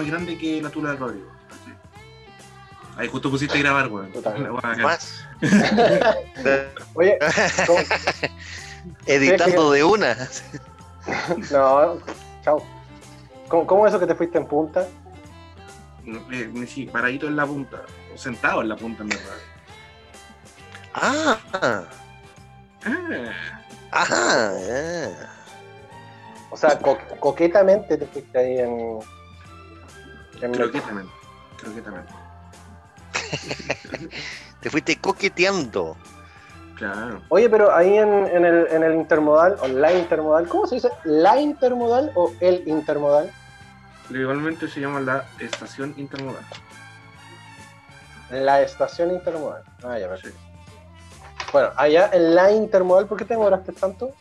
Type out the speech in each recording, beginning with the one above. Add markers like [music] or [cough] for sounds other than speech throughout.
más grande que la tula del Rodrigo. Ahí justo pusiste a grabar, weón. Más. [laughs] Oye, ¿cómo? Editando de una. [laughs] no, chao. ¿Cómo, ¿Cómo eso que te fuiste en punta? Eh, sí, paradito en la punta. O sentado en la punta, en verdad. Ah, Ah, ajá. ah. O sea, co- coquetamente te fuiste ahí en. Creo que también. Creo que también. [laughs] Te fuiste coqueteando. Claro. Oye, pero ahí en, en el, en el intermodal, o la intermodal, ¿cómo se dice? ¿La intermodal o el intermodal? Legalmente se llama la estación intermodal. La estación intermodal. Ah, ya, Sí. Bueno, allá en la intermodal, ¿por qué te demoraste tanto?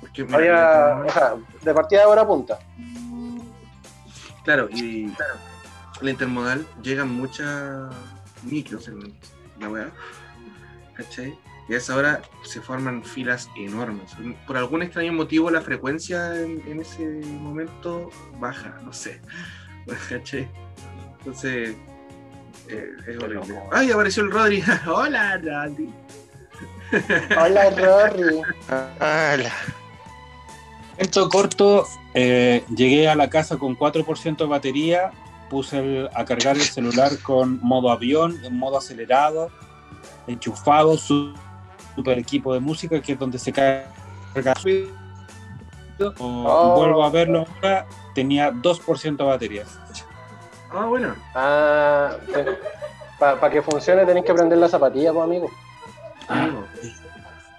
Porque, mira, Había, o sea, de partida de hora punta. Claro, y la intermodal llegan muchas micros en la weá. ¿Cachai? Y a esa hora se forman filas enormes. Por algún extraño motivo la frecuencia en, en ese momento baja, no sé. [laughs] ¿Cachai? Entonces eh, es horrible. ¡Ay, apareció el Rodri! [laughs] ¡Hola, Rodri! Hola, Rory. Ala. Cuento corto, eh, llegué a la casa con 4% de batería, puse el- a cargar el celular con modo avión, en modo acelerado, enchufado, su super equipo de música, que es donde se carga. Oh. Vuelvo a verlo ahora, tenía 2% de batería. Ah, bueno. Ah, para que funcione tenéis que prender la zapatilla, pues, amigo. Ah, no,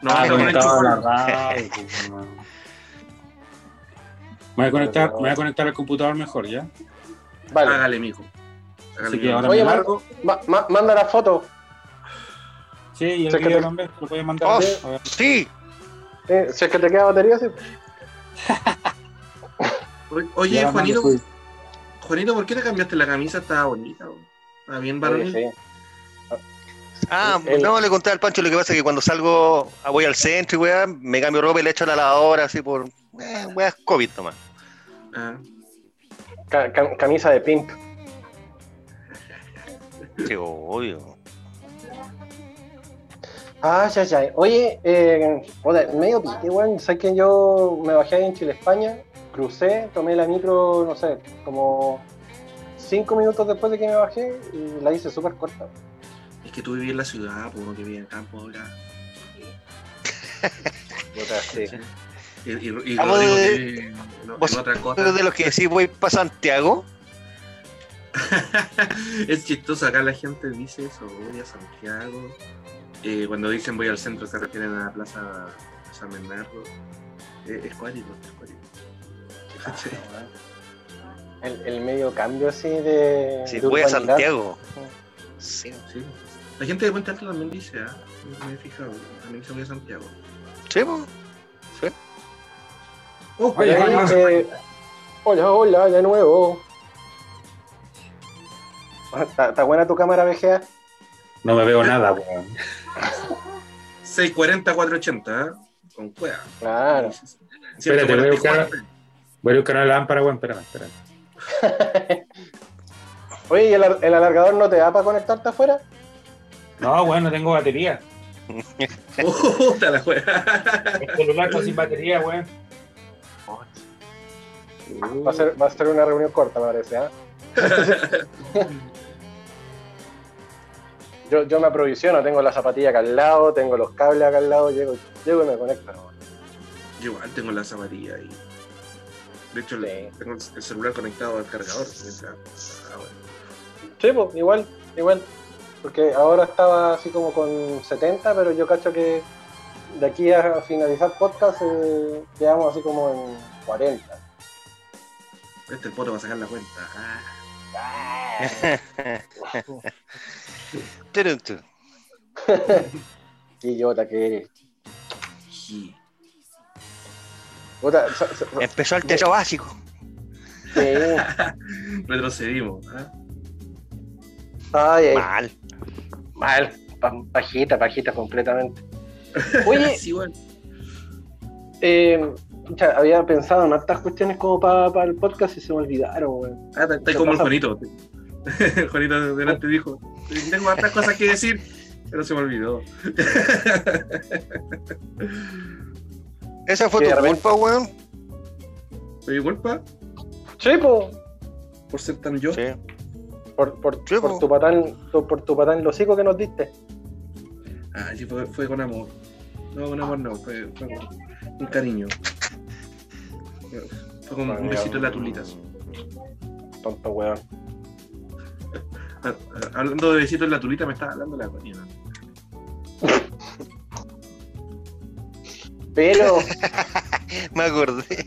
no, no, pues, no. Me voy a conectar, me voy a conectar al computador mejor, ¿ya? Vale. Hágale, mijo. Hágale, Así que mijo. ahora Oye, me largo. Ma- ma- manda la foto. Sí, y el que video te- también, lo puedes mandar. Oh, A ver. sí. Eh, si es que te queda batería, sí. Oye, Ya, Juanito, mando, Juanito, ¿por qué te cambiaste la camisa? Estaba bonita. bro. Estaba bien varonil. Sí, Ah, El- no, le conté al Pancho lo que pasa es que cuando salgo, ah, voy al centro y weá, me cambio ropa y le echo a la lavadora así por eh, weá, COVID nomás. Ah, Ca- cam- camisa de pimp. Sí, obvio. Ah, ya, ya. Oye, eh, joder, medio pique, weón. Sé que yo me bajé ahí en Chile, España, crucé, tomé la micro, no sé, como cinco minutos después de que me bajé y la hice súper corta. es que tú vivías en la ciudad, pues que vive en campo ahora. Sí. Y, y, y Ah, Rodrigo vos- en otra Pero cosa. de los que decís voy para Santiago, [laughs] es chistoso, acá la gente dice eso, voy a Santiago. Eh, cuando dicen voy al centro se refieren a la plaza San Bernardo. Eh, es cuático, es cuático. ¿Cachai? [laughs] El, el medio cambio así de. si de voy a. Santiago. Sí, Sí. La gente de Puente Alto también dice, ¿ah? Me he fijado, también dice voy a Santiago. sí, po. Eh, hola, hola, de nuevo. Ah, ¿Está, buena tu cámara VGA? No me veo nada, weón. 640, 480, ¿ah? Con cueva. Claro. Espérate, voy a buscar- Voy a buscar una lámpara, weón, espérame, espérame. [laughs] Oye, ¿y el, ar- el alargador no te da para conectarte afuera? No, weón, no tengo batería. [laughs] Puta la juega. El celular está sin batería, weón. Va a ser, va a ser una reunión corta, me parece, ¿ah? [laughs] yo, yo me aprovisiono, tengo la zapatilla acá al lado, tengo los cables acá al lado, llego, llego y me conecto. Yo igual tengo la zapatilla ahí. De hecho, Sí. tengo el celular conectado al cargador. ah, bueno. Sí, pues, igual, igual. Porque ahora estaba así como con 70, pero yo cacho que de aquí a finalizar podcast eh, quedamos así como en 40. Este el poto va a sacar la cuenta. [laughs] Ah. Qué idiota que eres. Sí. Puta, sa- sa- sa- Empezó el techo básico. [laughs] Retrocedimos. ¿ah? Ay, ay, Mal. mal. Pa- Pajita, pajita completamente. [laughs] Oye, Sí, bueno. eh, pucha, había pensado en hartas cuestiones como para el podcast y se me olvidaron, weón. Ah, está, como el Juanito. El [laughs] Juanito delante dijo, tengo hartas cosas que decir, pero se me olvidó. [laughs] Esa fue tu culpa, weón. ¿Me culpa Sí, po. por ser tan yo? Sí. Por, por, Sí, por po. tu patán, por, por tu patán los hocico que nos diste. Ah, sí, fue, fue con amor. No, con amor no, fue, fue con un cariño. Fue con un besito en la tulitas. Tonto weón. [laughs] Hablando de besitos en la tulita, me estaba hablando la coña. Pero, [laughs] Me acordé.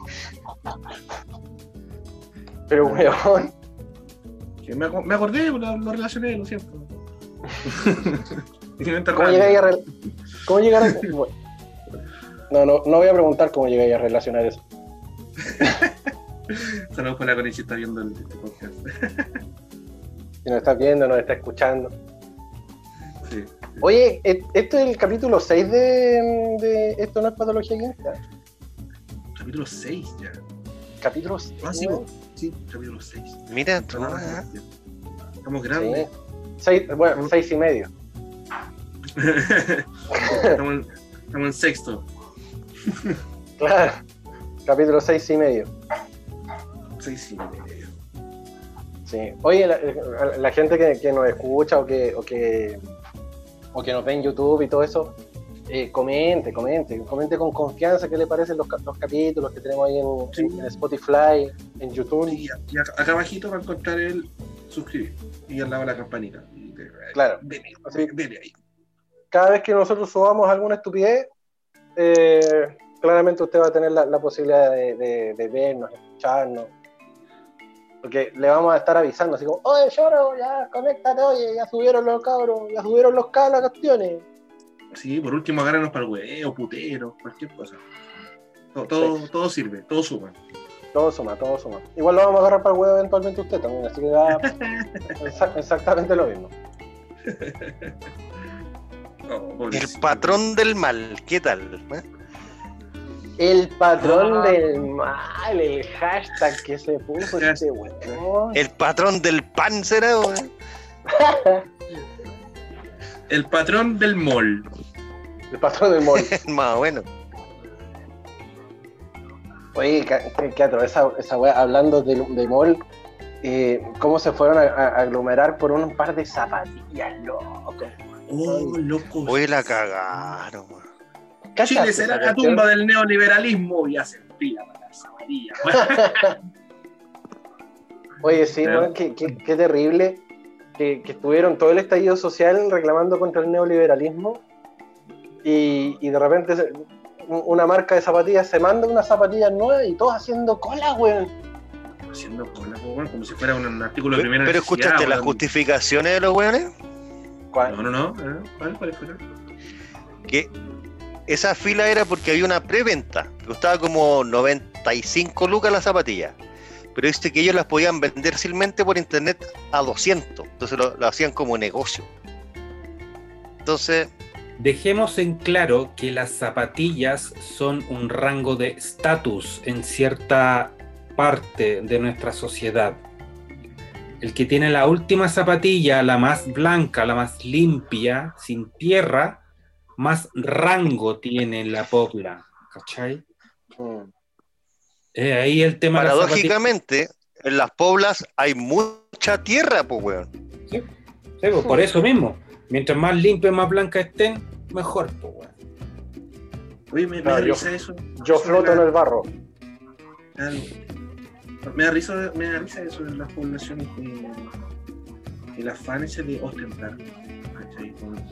pero weón. Que me, aco- me acordé, lo, lo relacioné, lo siento. [laughs] ¿Cómo llegáis a re- ¿Cómo llegar a... bueno. No, no, no voy a preguntar cómo llegáis a relacionar eso. [laughs] Saludos para la conexión si está viendo el, este podcast. Si nos estás viendo, nos estás escuchando. Sí. Oye, e- esto es el capítulo 6 de, de Esto no es patología clínica. Capítulo 6 ya. Capítulo Ah, sí, 6. po. sí, capítulo 6. Mira, tú, ah, Estamos grandes. Seis, bueno, seis y medio. [laughs] estamos, en, estamos en sexto. Claro. Capítulo 6 y medio. Seis y medio. Sí. Oye, la, la gente que, que nos escucha o que, o que o que nos ve en YouTube y todo eso, eh, comente, comente, comente con confianza qué le parecen los, los capítulos que tenemos ahí en, Sí. en Spotify, en YouTube. Y, y acá, acá abajito va a encontrar el suscribir. Y al lado la campanita. Y de- Claro. Dele, dele ahí. Cada vez que nosotros subamos alguna estupidez, eh, claramente usted va a tener la, la posibilidad de, de- de vernos, escucharnos. Porque le vamos a estar avisando, así como, oye, lloro, ya, conéctate, oye, ya subieron los cabros, ya subieron los cabros las cuestiones. Sí, por último, agárranos para el huevo, putero, cualquier cosa. Todo, todo, todo sirve, todo suma. Todo suma, todo suma. Igual lo vamos a agarrar para el huevo eventualmente usted también, así que da [laughs] exa- exactamente lo mismo. [laughs] Oh, el patrón del mal, ¿qué tal? eh? El patrón Ah. del mal, el hashtag que se puso este huevo. El patrón del pan será, weón. [laughs] El patrón del mall. El patrón del mall. [laughs] Más bueno. Oye, qué qué atro, esa, esa wea, hablando de, de mall, eh, cómo se fueron a, a aglomerar por un par de zapatillas, loco. Oh, loco. Hoy la cagaron, weón. ¿Cachaste Chile será esa la tumba del neoliberalismo y hacen fila para las [laughs] zapatillas. Oye, sí, Pero- weón, qué, qué- qué terrible que, que estuvieron todo el estallido social reclamando contra el neoliberalismo y, y de repente se- una marca de zapatillas se manda unas zapatillas nuevas y todos haciendo cola, weón. Haciendo cola, weón, como si fuera un artículo de Pero, primera pero escuchaste las justificaciones de los weones. ¿Cuál? No, no, no. ¿eh? ¿Cuál, cuál fueron? Que esa fila era porque había una preventa. Costaba como 95 lucas la zapatilla. Pero dice que ellos las podían vender fácilmente por internet a 200. Entonces lo, lo hacían como negocio. Entonces, Dejemos en claro que las zapatillas son un rango de estatus en cierta parte de nuestra sociedad. El que tiene la última zapatilla, la más blanca, la más limpia, sin tierra, más rango tiene en la pobla. ¿Cachai? Mm. Eh, ahí el tema paradójicamente, en las poblas hay mucha tierra, pues, weón. Sí, pues, por eso mismo. Mientras más limpias, más blancas estén, mejor. Pues, weón. Oye, me, me No, da yo- risa eso. Yo floto en el barro. Claro. Me da risa, me da risa eso de las poblaciones que, que las fans se de ostentar.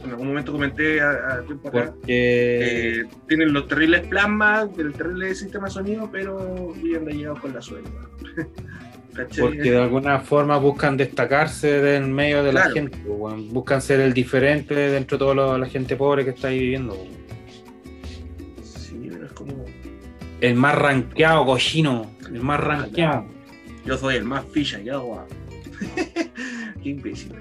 En algún momento comenté a, a tiempo atrás. Porque eh, tienen los terribles plasmas del terrible sistema de sonido, pero viven de llegados con la suelta. [laughs] Porque de alguna forma buscan destacarse del medio de la gente, pues, buscan ser el diferente dentro de toda la gente pobre que está ahí viviendo. weón. Sí, pero es como. El más rankeado, cochino. El más rankeado. Yo soy el más ficha y agua. Qué imbécil.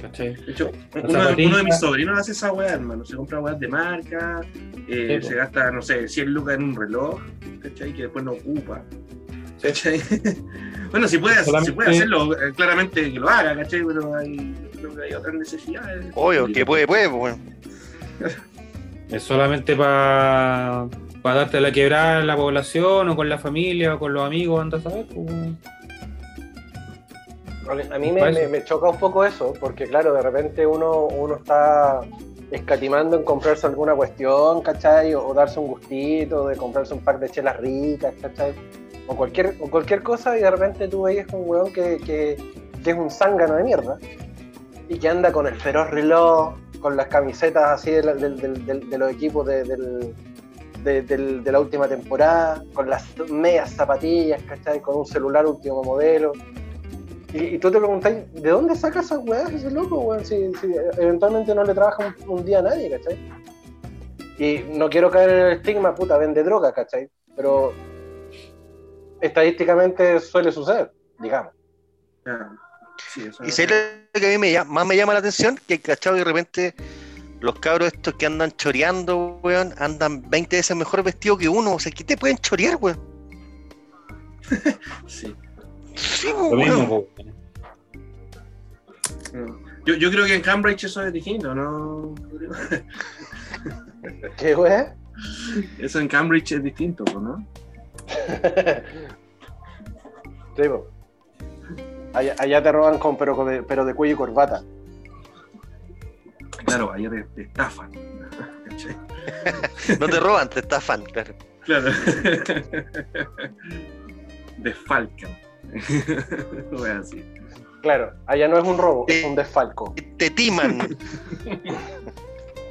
¿Cachai? De hecho, uno, de- zapatilla. uno de mis sobrinos hace esa weá, hermano. Se compra weas de marca, eh, Sí, se gasta, no sé, 100 lucas en un reloj. ¿cachai? Que después no ocupa. ¿Cachai? [laughs] bueno, si puede, si puede hacerlo, eh, claramente que lo haga, ¿cachai? Pero hay, creo que hay otras necesidades. Obvio, que puede, puede, pues, weón. [laughs] Es solamente para darte la quebrada en la población o con la familia o con los amigos, andas a saber. pues. A mí me, me- me choca un poco eso, porque claro, de repente uno, uno está escatimando en comprarse alguna cuestión, ¿cachai? O, o darse un gustito, de comprarse un par de chelas ricas, ¿cachai? O cualquier, o cualquier cosa y de repente tú veis un weón que, que, que es un zángano de mierda y que anda con el feroz reloj, con las camisetas así de, la- los equipos de, del- de- de la última temporada, con las medias zapatillas, ¿cachai? Con un celular último modelo. Y, y tú te preguntas, ¿de dónde saca esas weas ese loco, weón? Si, si eventualmente no le trabaja un, un día a nadie, ¿cachai? Y no quiero caer en el estigma, puta, vende droga, ¿cachai? Pero estadísticamente suele suceder, digamos. Ya. Sí, eso Y es sé lo que a mí me llama- más me llama la atención, que cachado de repente los cabros estos que andan choreando, weón, andan 20 veces mejor vestidos que uno. O sea, ¿qué te pueden chorear, weón? [laughs] Sí. Sí, Lo mismo, pues. Yo, yo creo que en Cambridge eso es distinto, ¿no? [laughs] ¿Qué wea? Eso en Cambridge es distinto, pues, ¿no? [laughs] Sí, po. allá, allá te roban con pero, de, pero de cuello y corbata. Claro, ahí te, te estafan. [laughs] No te roban, te estafan, claro. Claro. Desfalcan. No es así. Claro, allá no es un robo, es un desfalco. Te timan.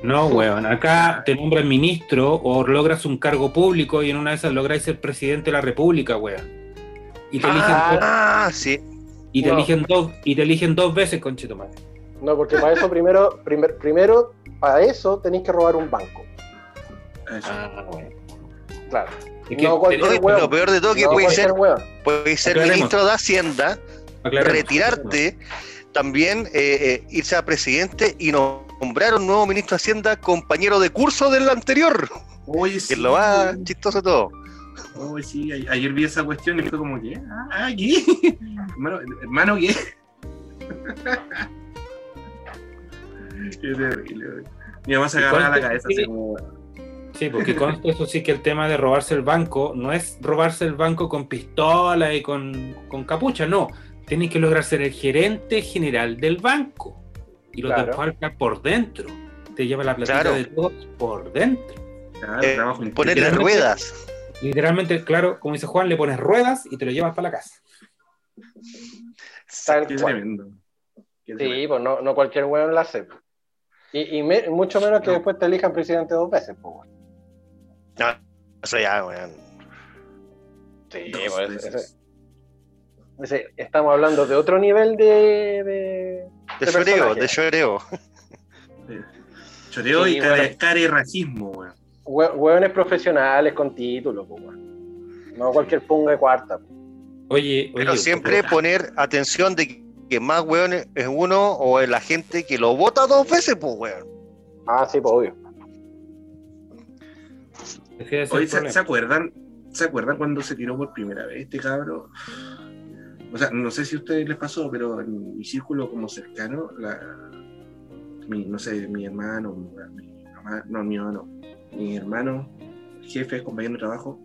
No, weón. Acá te nombran ministro o logras un cargo público y en una de esas lográis ser presidente de la república, weón. Y te eligen, dos, Ah, sí. y te no. eligen dos, y te eligen dos veces, conchetumare. No, porque para eso primero, primer- primero, para eso tenéis que robar un banco. Eso. Ah, weón. Claro. Es que No, lo peor de todo que No puede ser, puede ser Aclaremos. ministro de Hacienda, aclaremos. retirarte, también eh, eh, irse a presidente y nombrar un nuevo ministro de Hacienda compañero de curso del anterior, Oye, que sí. es lo más chistoso de todo. Oye, sí, ayer vi esa cuestión y fue como que, ah, ¿qué? [laughs] hermano, hermano, ¿qué? [laughs] Qué terrible, güey. Mi mamá se agarraba la cabeza así como, Sí, porque consta eso sí que el tema de robarse el banco no es robarse el banco con pistola y con, con capucha, no. Tienes que lograr ser el gerente general del banco. Y lo Claro. desfalca por dentro. Te lleva la platita Claro. de todos por dentro. claro, Eh, ruedas. Literalmente, claro, como dice Juan, le pones ruedas y te lo llevas para la casa. Tal Qué cual. tremendo. Qué tremendo. Sí, pues no, no cualquier weón la hace. Y, y me- mucho menos que No. después te elijan presidente dos veces, pues, weón. No, eso ya, weón. Sí, pues, ese- ese- estamos hablando de otro nivel de. de- De De personaje. de. Choreo Sí, y care, bueno. carerracismo, weón. hue- hueones profesionales con título, pues, weón. No cualquier punga de cuarta. pues. Oye, Pero oye, siempre poner atención de que- que más weón es uno o es la gente que lo vota dos veces, pues weón. Ah, sí, pues obvio. Oye, ¿se, acuerdan? ¿Se acuerdan cuando se tiró por primera vez este cabro? O sea, no sé si a ustedes les pasó, pero en mi círculo como cercano, la, mi, no sé, mi hermano, mi, mi mamá, no, mi hermano, mi hermano, jefe, compañero de trabajo,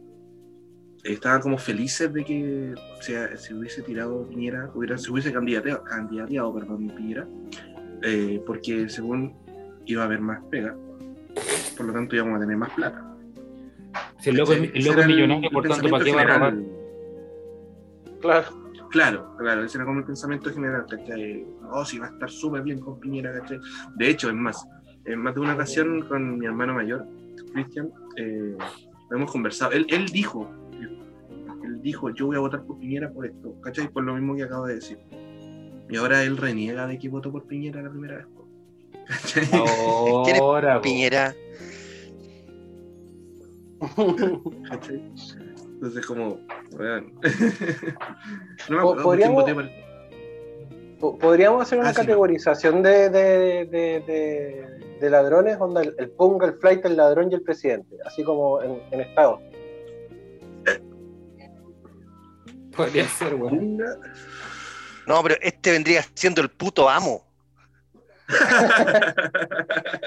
estaban como felices de que se, se hubiese tirado Piñera, hubiera, se hubiese candidateado, candidateado perdón, Piñera, eh, porque según iba a haber más pega, por lo tanto íbamos a tener más plata. Si el loco, es- el loco es millonario, por tanto, ¿para qué va a robar? Claro. Claro, claro, ese era como el pensamiento general, ¿cachai? Oh, sí, va a estar súper bien con Piñera, ¿cachai? De hecho, es más, en más de una ocasión con mi hermano mayor, Cristian, eh, hemos conversado. Él, él dijo, él dijo, yo voy a votar por Piñera por esto, ¿cachai? Por lo mismo que acabo de decir. Y ahora él reniega de que votó por Piñera la primera vez. [laughs] ¿Cachai? ¿Quién es Ahora, po. Piñera. [laughs] Entonces, como, [laughs] no me acuerdo podríamos- hacer una Ah, sí, no. categorización de, de, de, de- de ladrones, onda el, el punga, el flight, el ladrón y el presidente, así como en, en estado. Podría ser, weón. Punga. No, pero este vendría siendo el puto amo.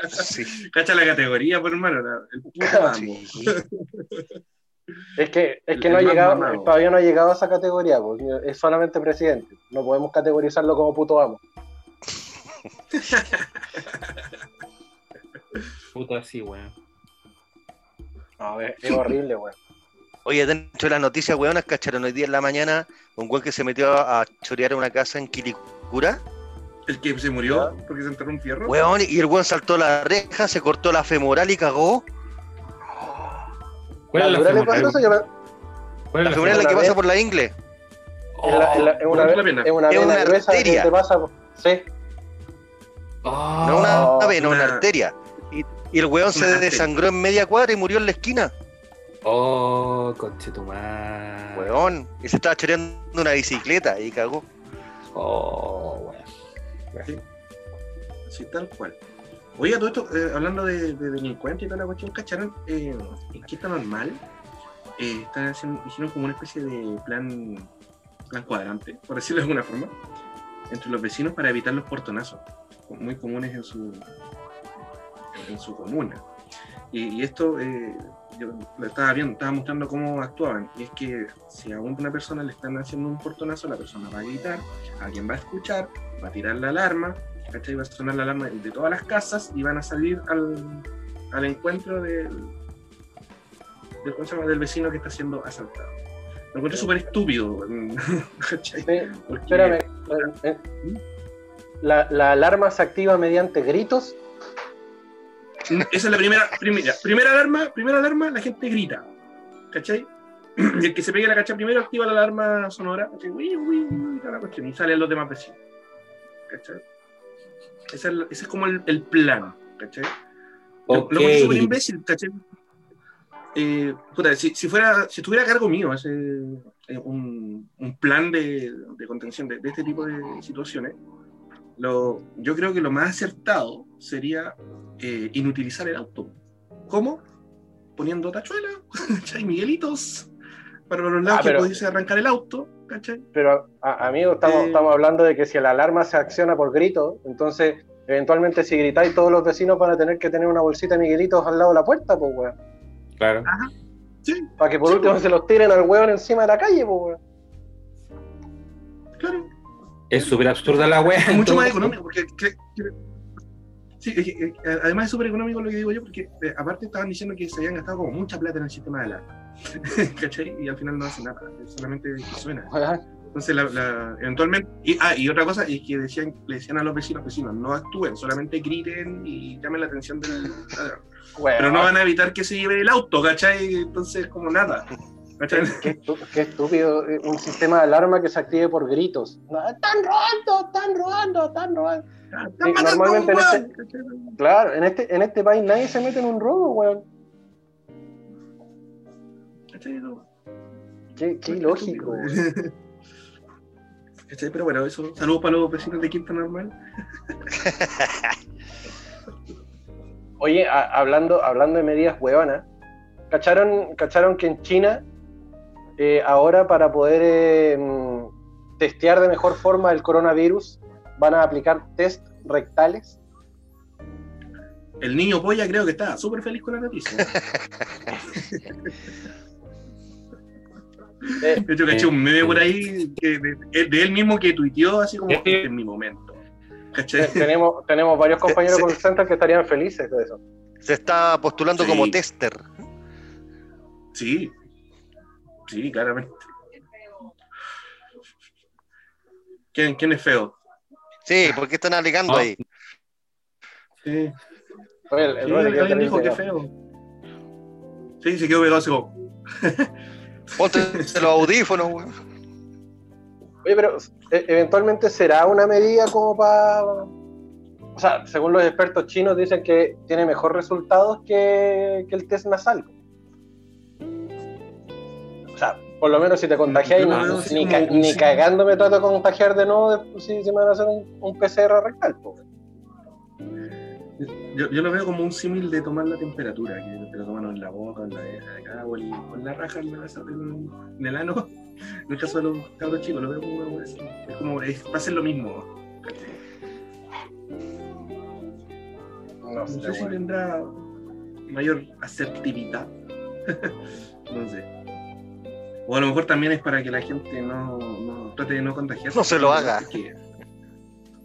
Sí. [laughs] Cacha la categoría, por hermano. El puto [laughs] amo. Es que, es que El no ha llegado, mamado. todavía no ha llegado a esa categoría, pues, es solamente presidente. No podemos categorizarlo como puto amo. [laughs] Puta así, weón. No, es, es horrible, weón. Oye, dentro de las noticias, weonas, cacharon hoy día en la mañana un weón que se metió a chorear a una casa en Quilicura. El que se murió porque se enterró un fierro. Weón, y el weón saltó la reja, se cortó la femoral y cagó. ¿Cuál es la ¿Dura le femoral? Yo me- ¿Cuál La es la femoral es la que pasa por la ingle. Es, la- es la- es una, ¿Por qué ve- la es una Es vena una gruesa que arteria. te pasa. Sí. Oh, No una Oh, ave, no una una- arteria. Y, y el weón se Una arteria. desangró en media cuadra y murió en la esquina. oh, conchetumar. Weón. Y se estaba choreando una bicicleta y cagó. Oh, weón. Sí, tal cual. Oye, todo esto, eh, hablando de, de delincuentes y toda la cuestión, ¿cacharon? Eh, en Quinta Normal eh, están haciendo, hicieron como una especie de plan, plan cuadrante, por decirlo de alguna forma, entre los vecinos para evitar los portonazos, muy comunes en su, en su comuna. Y, y esto, eh, yo lo estaba viendo, estaba mostrando cómo actuaban. Y es que si a una persona le están haciendo un portonazo, la persona va a gritar, alguien va a escuchar, va a tirar la alarma, ¿cachai? Va a sonar la alarma de todas las casas y van a salir al, al encuentro del, del, del vecino que está siendo asaltado. Lo encuentro súper estúpido. [laughs] ¿cachai? sí. Porque- Espérame. eh, eh, La, la alarma se activa mediante gritos. Esa es la primera, primera, primera alarma, primera alarma, la gente grita. ¿Cachai? [clears throat] Y el que se pegue la cacha primero activa la alarma sonora, ¿cachai? Uy, uy, uy, toda la cuestión, y salen los demás vecinos. ¿Cachai? Ese es, ese es como el, el plan, ¿cachai? Lo- Ok. Lo súper imbécil, ¿cachai? Eh, puta, si, si fuera, si estuviera a cargo mío ese, eh, un, un plan de, de contención de, de este tipo de situaciones, lo, yo creo que lo más acertado sería eh, inutilizar el auto. ¿Cómo? Poniendo tachuelas. [laughs] Miguelitos, para los lados Ah, pero- que pudiese arrancar el auto, ¿cachai? Pero, a- amigo, estamos, Eh. estamos hablando de que si la alarma se acciona por grito, entonces, eventualmente, si gritáis, todos los vecinos van a tener que tener una bolsita de Miguelitos al lado de la puerta, pues, weón. Claro. Sí, Para que por Sí, último pues. se los tiren al weón encima de la calle, pues, weón. claro. Es súper absurda la wea. Es mucho más económico, porque que- que- sí, eh, además es súper económico lo que digo yo, porque eh, aparte estaban diciendo que se habían gastado como mucha plata en el sistema de alarma, [laughs] ¿cachai? Y al final no hace nada, solamente suena. Entonces, la, la- eventualmente, y, ah, y otra cosa es que decían, le decían a los vecinos, vecinos, no actúen, solamente griten y llamen la atención del. Weón. Pero no van a evitar que se lleve el auto, ¿cachai? Entonces, como nada. Qué, qué estúpido, eh, un sistema de alarma que se active por gritos. Están robando, están robando, están robando. Están matando a un normalmente en este-. Claro, en este, en este país nadie se mete en un robo, weón. ¿Cachai? No. Qué, weón. ¿Cachai? Pero bueno, eso. Saludos para los vecinos de Quinta Normal. [laughs] Oye, a- hablando, hablando de medidas hueonas, ¿cacharon, ¿cacharon que en China eh, ahora para poder eh, mm, testear de mejor forma el coronavirus van a aplicar test rectales? El niño polla creo que está súper feliz con la noticia. [laughs] Eh, De hecho, caché un meme por ahí que de, de él mismo que tuiteó así como este es mi momento. Tenemos, tenemos varios [laughs] compañeros con el center que estarían felices de eso. Se está postulando Sí. como tester. Sí. Sí, claramente. ¿Quién, quién es feo? Sí, ¿por qué están alegando Ah. ahí? Sí. Oye, el- el Sí, alguien dijo que feo. Sí, se quedó pegado así como. Ponte los audífonos, weón. Oye, pero eh, eventualmente será una medida como para... O sea, según los expertos chinos dicen que tiene mejor resultados que, que el test nasal. O sea, por lo menos si te contagias, lo ni, ni como ca- un ni sí. cagando me trato de contagiar de nuevo si, si me van a hacer un, un PCR rectal. po. Yo, yo lo veo como un símil de tomar la temperatura, que te lo toman en la boca, en la, acá, o, el- o en la raja, en, la, en, en el ano, En el caso de los cabros chicos, lo veo como wea así. Es como, es, va a ser lo mismo. No No sé, sé si tendrá mayor asertividad. [laughs] no sé. O a lo mejor también es para que la gente no, no trate de no contagiarse. No se lo haga.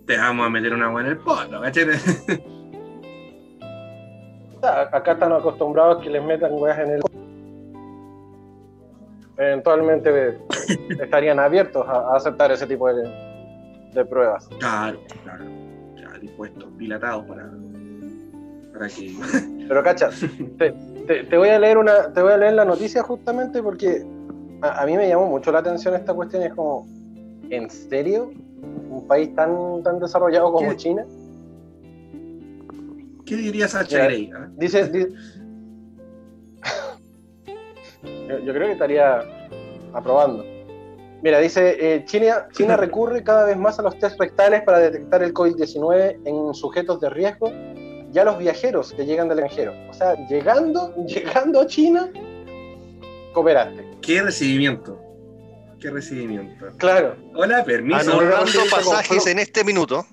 Te vamos a meter una agua en el poto, ¿cachai? [laughs] Acá están acostumbrados que les metan weas en el. Eventualmente [laughs] estarían abiertos a, a aceptar ese tipo de, de pruebas. Claro, claro. Ya dispuestos, dilatados para, para que. Pero cacha, te, te- te voy a leer una, te voy a leer la noticia justamente porque a, a mí me llamó mucho la atención esta cuestión. y Es como, ¿en serio? ¿Un país tan, tan desarrollado como ¿Qué? China? ¿Qué diría Sacha. Grey? ah? Dice, di- yo, yo creo que estaría aprobando. Mira, dice, eh, China, China [laughs] recurre cada vez más a los test rectales para detectar el COVID-19 en sujetos de riesgo y a los viajeros que llegan del extranjero. O sea, llegando, [laughs] llegando a China, cooperaste. ¿Qué recibimiento? ¿Qué recibimiento? Claro. Hola, permiso. Con pasajes en este minuto.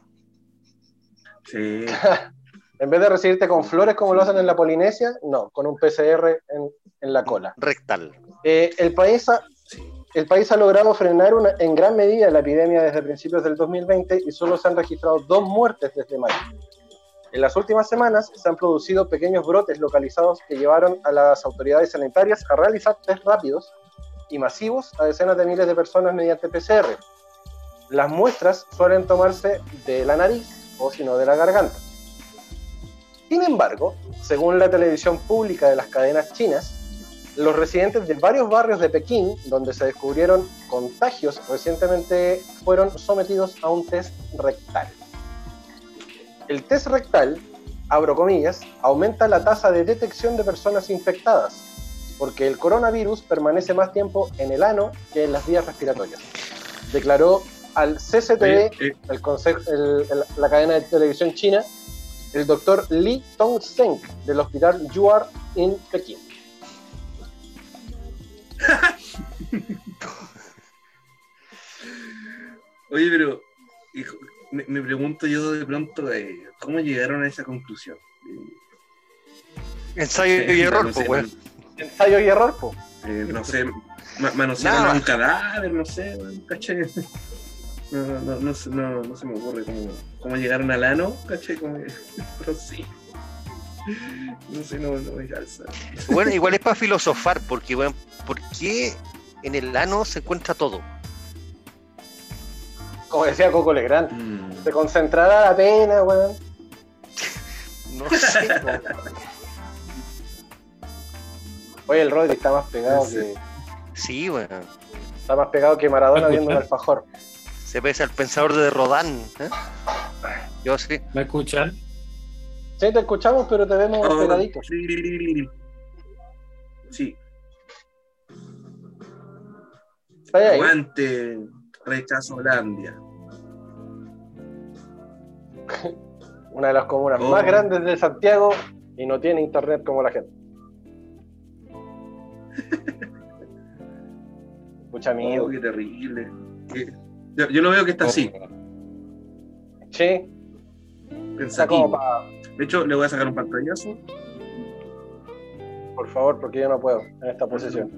Sí. [laughs] En vez de recibirte con flores como lo hacen en la Polinesia, no, con un PCR en, en la cola. Rectal. Eh, el, país ha, el país ha logrado frenar una- en gran medida la epidemia desde principios del 2020 y solo se han registrado dos muertes desde mayo. En las últimas semanas se han producido pequeños brotes localizados que llevaron a las autoridades sanitarias a realizar test rápidos y masivos a decenas de miles de personas mediante PCR. Las muestras suelen tomarse de la nariz o si no de la garganta. Sin embargo, según la televisión pública de las cadenas chinas, los residentes de varios barrios de Pekín, donde se descubrieron contagios recientemente, fueron sometidos a un test rectal. El test rectal, abro comillas, aumenta la tasa de detección de personas infectadas, porque el coronavirus permanece más tiempo en el ano que en las vías respiratorias, declaró al CCTV eh, el- la cadena de televisión china, el doctor Li Tongzheng del hospital Yuar en Pekín. [laughs] oye, pero hijo, me, me pregunto yo de pronto, eh, ¿cómo llegaron a esa conclusión? Ensayo y error, no pues. Ensayo y error, po. eh, no sé, ma- manosearon un cadáver, no sé, weón, ¿cachai? No, no, no, no, se- no, no se me ocurre cómo, cómo llegaron al ano, ¿cachai? Como que- [laughs] pero sí. No sé, no, no me calza. Bueno, igual es para filosofar, porque, weón, ¿por qué en el ano se encuentra todo? Como decía Coco Legrand, Mm. se concentrará la pena, weón. No sé, [laughs] weón. Oye, el Rodri está más pegado No sé. que Sí, weón. está más pegado que Maradona ¿Me viendo un alfajor. Se parece al pensador de Rodán. ¿eh? Yo sí. ¿Me escuchan? Sí, te escuchamos, pero te vemos Oh, pegadito. sí. Sí, ¿Está ahí? aguante, rechazo Holandia. [laughs] Una de las comunas Oh. más grandes de Santiago y no tiene internet como la gente. [laughs] Escucha, amigo. Oh, qué terrible. Qué- Yo, yo lo veo que está así, Sí, está como pensativo. para. De hecho, le voy a sacar un pantallazo. Por favor, porque yo no puedo en esta posición.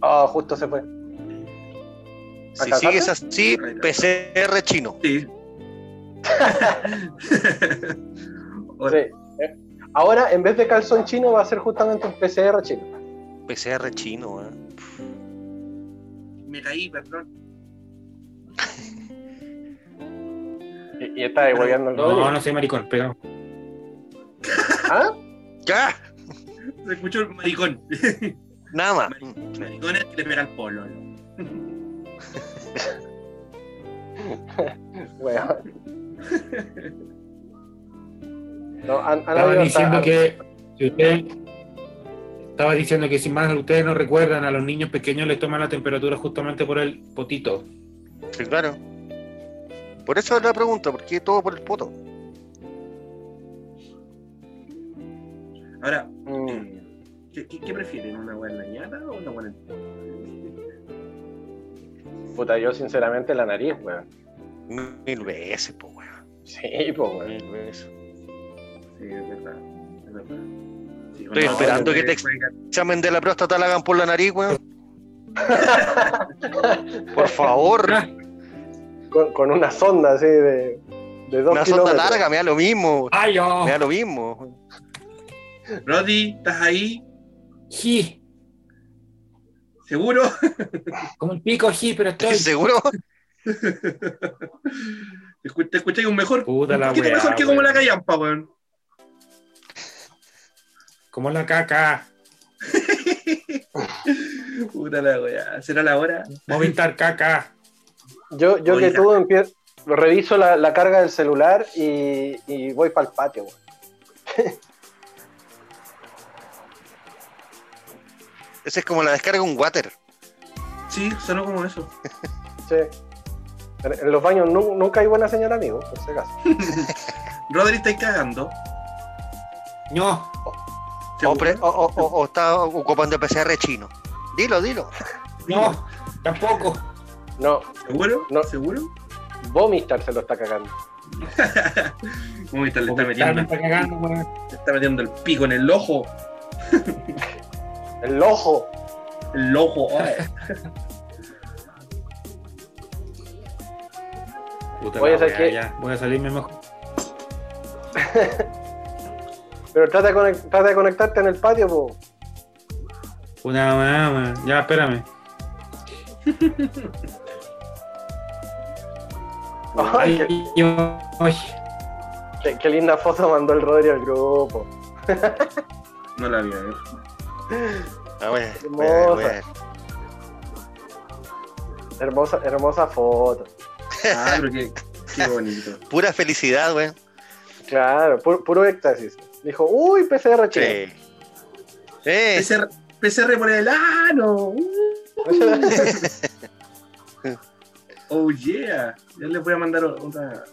Ah, justo se fue. Si ¿Acá sigues así, PCR chino. Sí. [laughs] Sí. Eh, Ahora, en vez de calzón chino, va a ser justamente un PCR chino. PCR chino, weón. Me caí, perdón. [laughs] Y, y está ahí hueveando el Rodri. No, no soy maricón, pero ¿Ah? ¡Ya! [laughs] Se escuchó el maricón. [laughs] Nada más. Maricón es que le pega al polo. ¿no? No, han, han estaba diciendo hasta- que si usted estaba diciendo que si más ustedes no recuerdan, a los niños pequeños les toman la temperatura justamente por el potito. Sí, claro. Por eso es la pregunta, ¿por qué todo por el poto? Ahora, Mm. eh, ¿qué, qué, qué prefieren? ¿Una buena ñata o una buena.? Puta, yo sinceramente la nariz, weón. Mil veces, pues, weón. Sí, pues, weón. Mil veces. Sí, es verdad. Es verdad. Sí, Estoy esperando que te Examen de la próstata la hagan por la nariz, weón. [laughs] Por favor. [laughs] Con, con una sonda así de, de dos Una sonda larga, me da lo mismo. ¡Ay, yo! Me da lo mismo. Brody, ¿estás ahí? ¡Ji! ¿Seguro? Como el pico, ji, pero estoy. ¿Estás [laughs] seguro? ¿Te escu- te escucháis un mejor? Puta un la poquito weá, mejor que como la callampa, weón. Como la caca. [laughs] Puta la weá. ¿Será la hora? Movistar caca. Yo, yo que tú empiezo, reviso la, la carga del celular y, y voy para el patio, weón. [laughs] Esa es como la descarga de un water. Sí, sonó como eso. Sí. En, los baños nu- nunca hay buena señal, amigo, por si acaso. [laughs] Rodri, estáis cagando. No. O, ¿Seguro? pre- o- o- o- o está ocupando PCR chino. Dilo, dilo. No. Tampoco. No, ¿Seguro? No. ¿Seguro? Vomistar se lo está cagando. [laughs] Movistar le está metiendo, me está cagando, weón. le está metiendo el pico en el ojo. El ojo. El ojo. Puta ¿sabes weá, qué? ya. Voy a salirme mejor. [laughs] Pero trata de, conec- trata de conectarte en el patio, po. Una weón. Ya, espérame. [laughs] Ay, qué, Ay, yo- ay. qué- qué linda foto mandó el Rodri al grupo. No la vi a ver. Ah, bueno, Hermosa. bueno, bueno. Hermosa, hermosa foto. Ah, pero qué, qué bonito. Pura felicidad, weón. Claro, pu- puro éxtasis. Dijo, uy, PCR chino. Sí. Eh, PCR, PCR por el ano. Uh. [laughs] [laughs] Oh yeah. Ya les voy a mandar otra.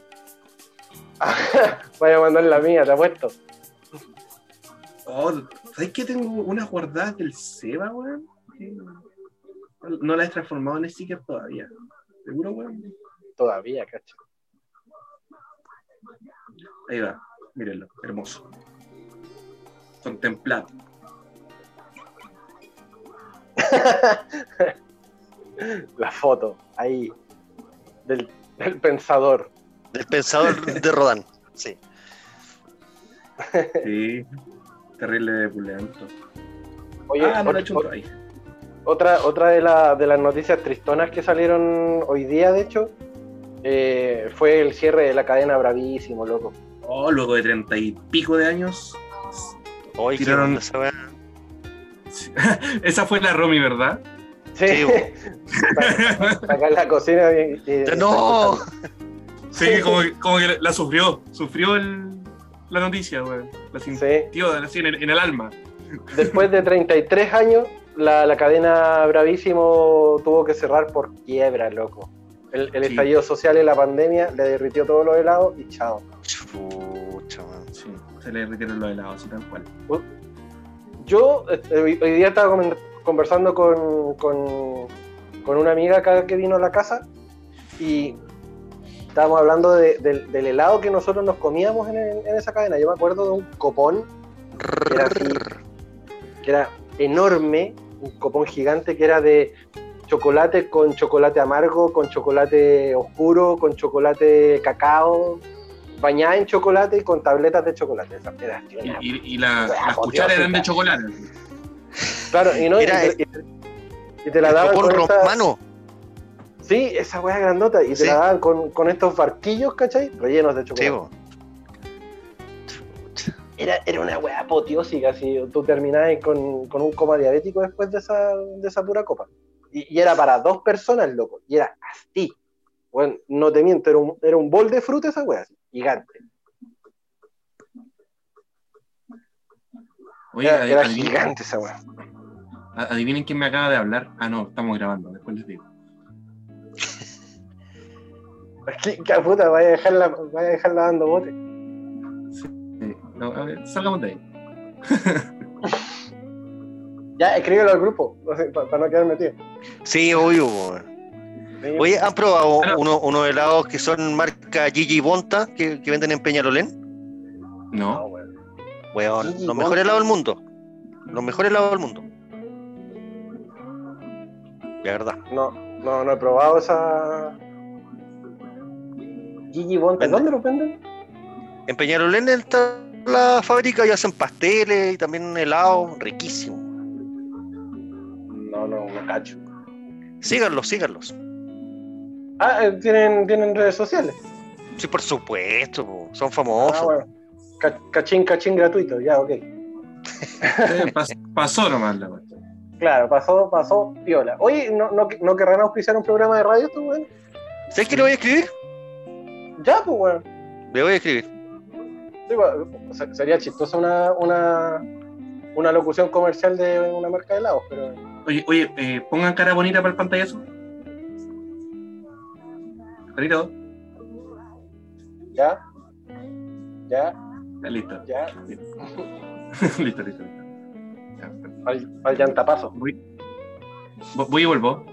[laughs] Vaya a mandar la mía, te apuesto. Oh, ¿Sabes que tengo unas guardadas del Seba, weón? No las he transformado en sticker todavía. ¿Seguro, weón? Todavía, cacho. Ahí va. Mírenlo. Hermoso. Contemplado. [laughs] La foto, ahí. Del, del pensador. del pensador de Rodán. Sí. Sí. Terrible de pulento. Oye, ah, no ot- la he hecho otra, otra de, la- de las noticias tristonas que salieron hoy día, de hecho, eh, fue el cierre de la cadena Bravísimo, loco. Oh, luego de treinta y pico de años. Hoy Tiraron- esa. [laughs] Esa fue la Romy, ¿verdad? Sí, Sí, en [laughs] la cocina. y- y- ¡No! Sí, como, como que la sufrió. Sufrió el- la noticia. La Sí. sintió en el, en el alma. Después de 33 años, la, la cadena Bravísimo tuvo que cerrar por quiebra, loco. El, el Sí. estallido social y la pandemia le derritió todos los helados y chao. Chucha, man. Sí, se le retiraron los helados, así tal cual. Yo eh, hoy, día estaba conversando con, con, con una amiga acá que vino a la casa y estábamos hablando de- del, del helado que nosotros nos comíamos en, en esa cadena. Yo me acuerdo de un copón Era así. que era enorme, un copón gigante que era de chocolate con chocolate amargo, con chocolate oscuro, con chocolate cacao, bañada en chocolate y con tabletas de chocolate. Esa era Y, una- y- y la- Weá, las cucharas eran de chocolate. Claro, y, no, y Era te, y te- y te la daban con romano. Sí, esa weá grandota. Y te Sí. la daban con, con estos barquillos, ¿cachai? Rellenos de chocolate. era, era una weá apoteósica, si tú terminabas con, con un coma diabético después de esa, de esa pura copa. Y, y era para dos personas, loco. Y era así. Bueno, no te miento, era un, era un bol de fruta esa weá, así, gigante. Oye, Era, era adivinen, gigante esa weá. adivinen quién me acaba de hablar. Ah, no, estamos grabando, después les digo. [laughs] ¿Qué, qué puta? Vaya a dejarla, vaya a dejarla dando bote. Sí, no, a ver, salgamos de ahí. [laughs] Ya, escríbelo al grupo, sé, para, no quedar metido. Sí, obvio, bo. Oye, ¿han probado uno- unos helados que son marca Gigi Bonta que, que venden en Peñalolén? No, No. Weón. Los mejores helados del mundo. Los mejores helados del mundo. De verdad. No, no, no he probado esa. Gigi Vende. ¿dónde lo venden? En Peñalolén está la fábrica y hacen pasteles y también helados riquísimos. No, no, no cacho. Síganlos, síganlos. Ah, eh, ¿tienen, tienen redes sociales. Sí, por supuesto, son Ah, famosos. bueno. Ca- Cachín, cachín gratuito, ya, ok. Eh, pas- pasó nomás la cuestión. Claro, pasó, pasó piola. Oye, ¿no, no, no querrán auspiciar un programa de radio tú, weón? ¿Sabes qué le voy a escribir? Ya, pues, weón. Le voy a escribir. Sí, Sería chistosa una, una, una locución comercial de una marca de helados, pero. Oye, oye, eh, pongan cara bonita para el pantallazo. Carito. Ya, Ya, listo. ya. [laughs] listo, listo, listo. Al, al llantapazo. Voy, vo- voy y vuelvo.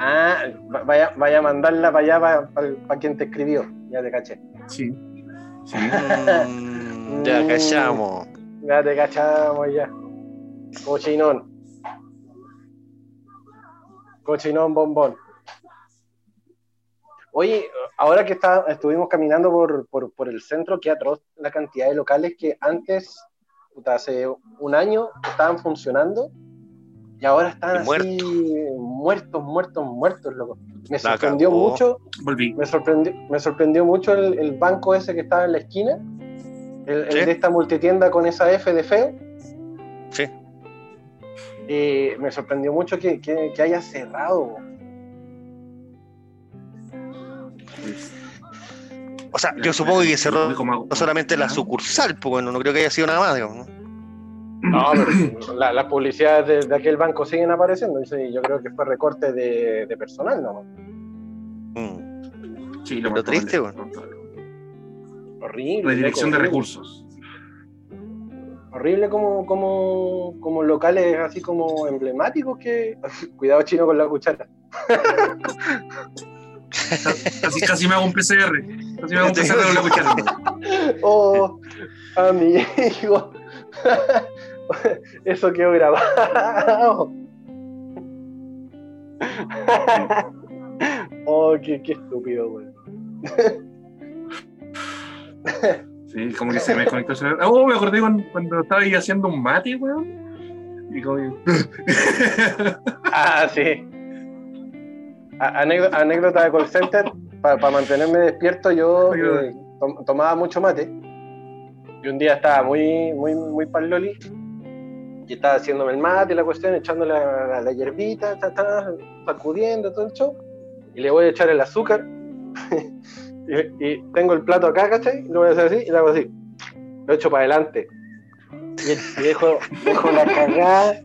Ah, va- vaya, vaya a mandarla para allá, para quien te escribió. Ya te caché. Sí. Sí. Mm, ya callamos. Ya te cachamos ya. Cochinón. Cochinón bombón. Oye, ahora que está, estuvimos caminando por, por, por el centro, qué atroz la cantidad de locales que antes, puta, hace un año, estaban funcionando y ahora están Y así muertos, muertos, muertos, loco. Me sorprendió mucho Volví. me sorprendió, me sorprendió mucho el, el banco ese que estaba en la esquina, el, de esta multitienda con esa F de feo. Sí. Y me sorprendió mucho que, que- que haya cerrado. O sea, yo supongo que cerró no solamente la sucursal, pues bueno, no creo que haya sido nada más, digamos, ¿no? No, [clears throat] pero la- las publicidades de, de aquel banco siguen apareciendo. Y sí, yo creo que fue recorte de, de personal, ¿no? Mm. Sí, lo Lo triste, probable. Horrible. Redirección de recursos. Horrible como, como, como locales así como emblemáticos que... [laughs] Cuidado chino con la cuchara. [laughs] Casi, casi me hago un PCR. Casi me hago un PCR. [laughs] Oh, amigo. [laughs] Eso quedó grabado. [laughs] Oh, qué, qué estúpido, güey. Sí, como que se me desconectó el celular. Oh, me acordé cuando, cuando estaba ahí haciendo un mate, weón. Y como Ah, sí. A- anécdo- anécdota de call center. Para mantenerme despierto, yo [laughs] eh, tom- tomaba mucho mate. Y un día estaba muy, muy, muy loli Y estaba haciéndome el mate, la cuestión, echándole la, la, la hierbita, ta, ta, sacudiendo todo el show. Y le voy a echar el azúcar. [laughs] y, y tengo el plato acá, ¿cachai? Lo voy a hacer así y lo hago así. Lo echo para adelante. Y, y dejo, dejo la cagada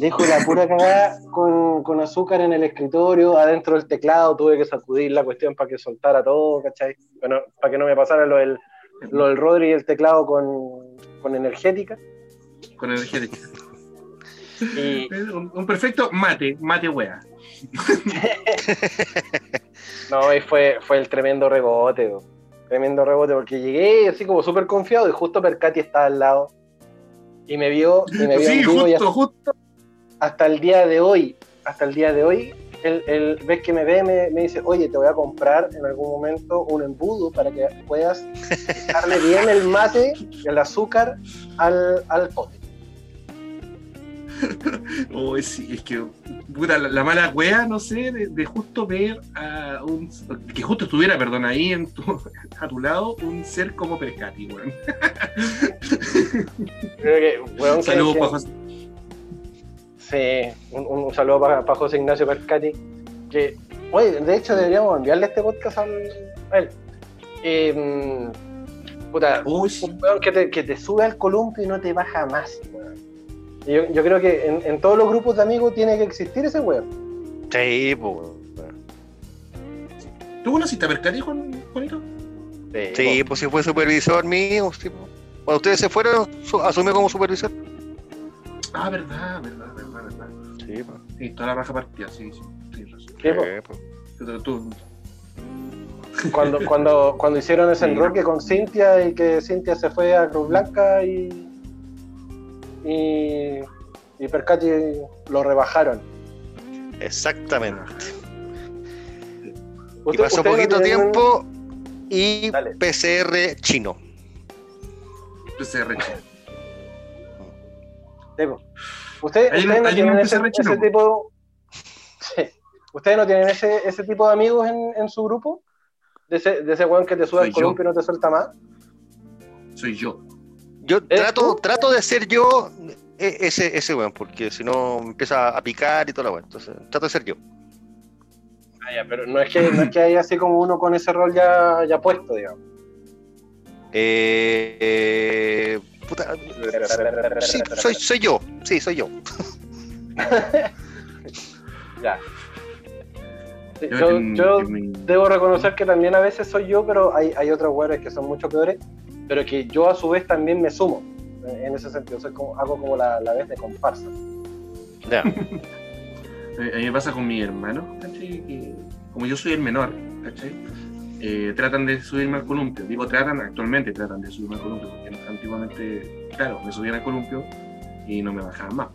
Dejo la pura cagada con, con azúcar en el escritorio, adentro del teclado, tuve que sacudir la cuestión para que soltara todo, ¿cachai? Bueno, para que no me pasara lo del, lo del Rodri y el teclado con, con energética. Con energética. Y Un, un perfecto mate, mate wea. [laughs] no, y fue, fue el tremendo rebote, bro. tremendo rebote, porque llegué así como súper confiado y justo Percati estaba al lado. Y me vio, y me vio Sí, en vivo y justo, justo. Hasta el día de hoy, hasta el día de hoy, él, él ves que me ve, me, me dice, oye, te voy a comprar en algún momento un embudo para que puedas darle [laughs] bien el mate, el azúcar al, al pote. Oh, sí, es que puta, la, la mala wea, no sé, de, de justo ver a un. que justo estuviera, perdón, ahí en tu, a tu lado, un ser como Percati, weón. Creo que, weón, Saludos que-. Sí, un, un saludo para, para José Ignacio Percati. Que, oye, de hecho deberíamos enviarle este podcast al, a él. Eh, puta, un weón que te, que te sube al columpio y no te baja más. Y Yo, yo creo que en, en todos los grupos de amigos tiene que existir ese weón. Sí, pues. ¿Tú conociste a Percati, Juan, Juanito? Sí, pues si fue supervisor mío. sí. Cuando ustedes se fueron, su- asumió como supervisor. Ah, verdad, verdad, verdad. Sí, pues. Sí, toda la raja partida, sí, sí, razón. ¿Qué, po? Tú- tú- Cuando, [laughs] cuando, cuando hicieron ese Sí. enroque con Cintia y que Cintia se fue a Cruz Blanca y. y. y Percati lo rebajaron. Exactamente. Y pasó no poquito tienen- tiempo y Dale. PCR chino. PCR. Sí, po. Ustedes, ¿Hay un- ustedes no hay tienen ese, tipo. Sí. ¿Ustedes no tienen ese, ese tipo de amigos en, en su grupo? De ese, de ese weón que te sube al columpio y no te suelta más. Soy yo. Yo ¿Eres trato, tú? trato de ser yo e- ese, ese weón, porque si no me empieza a picar y toda la weón. Entonces, trato de ser yo. Ah, ya, pero no es que, no es que haya así como uno con ese rol ya, ya puesto, digamos. Eh, eh, puta, sí, [laughs] soy, soy yo. Sí, soy yo. [laughs] Ya. Sí, Yo Yo, debo reconocer que también a veces soy yo, pero hay, hay otros güeyes que son mucho peores, pero que yo a su vez también me sumo. En en ese sentido, soy como, hago como la, la vez de comparsa. Ya. [laughs] A mí me pasa con mi hermano, ¿cachai? Que como yo soy el menor, ¿cachai? Eh, tratan de subirme al columpio. Digo, tratan, actualmente tratan de subirme al columpio, porque antiguamente, claro, me subían al columpio y no me bajaban más.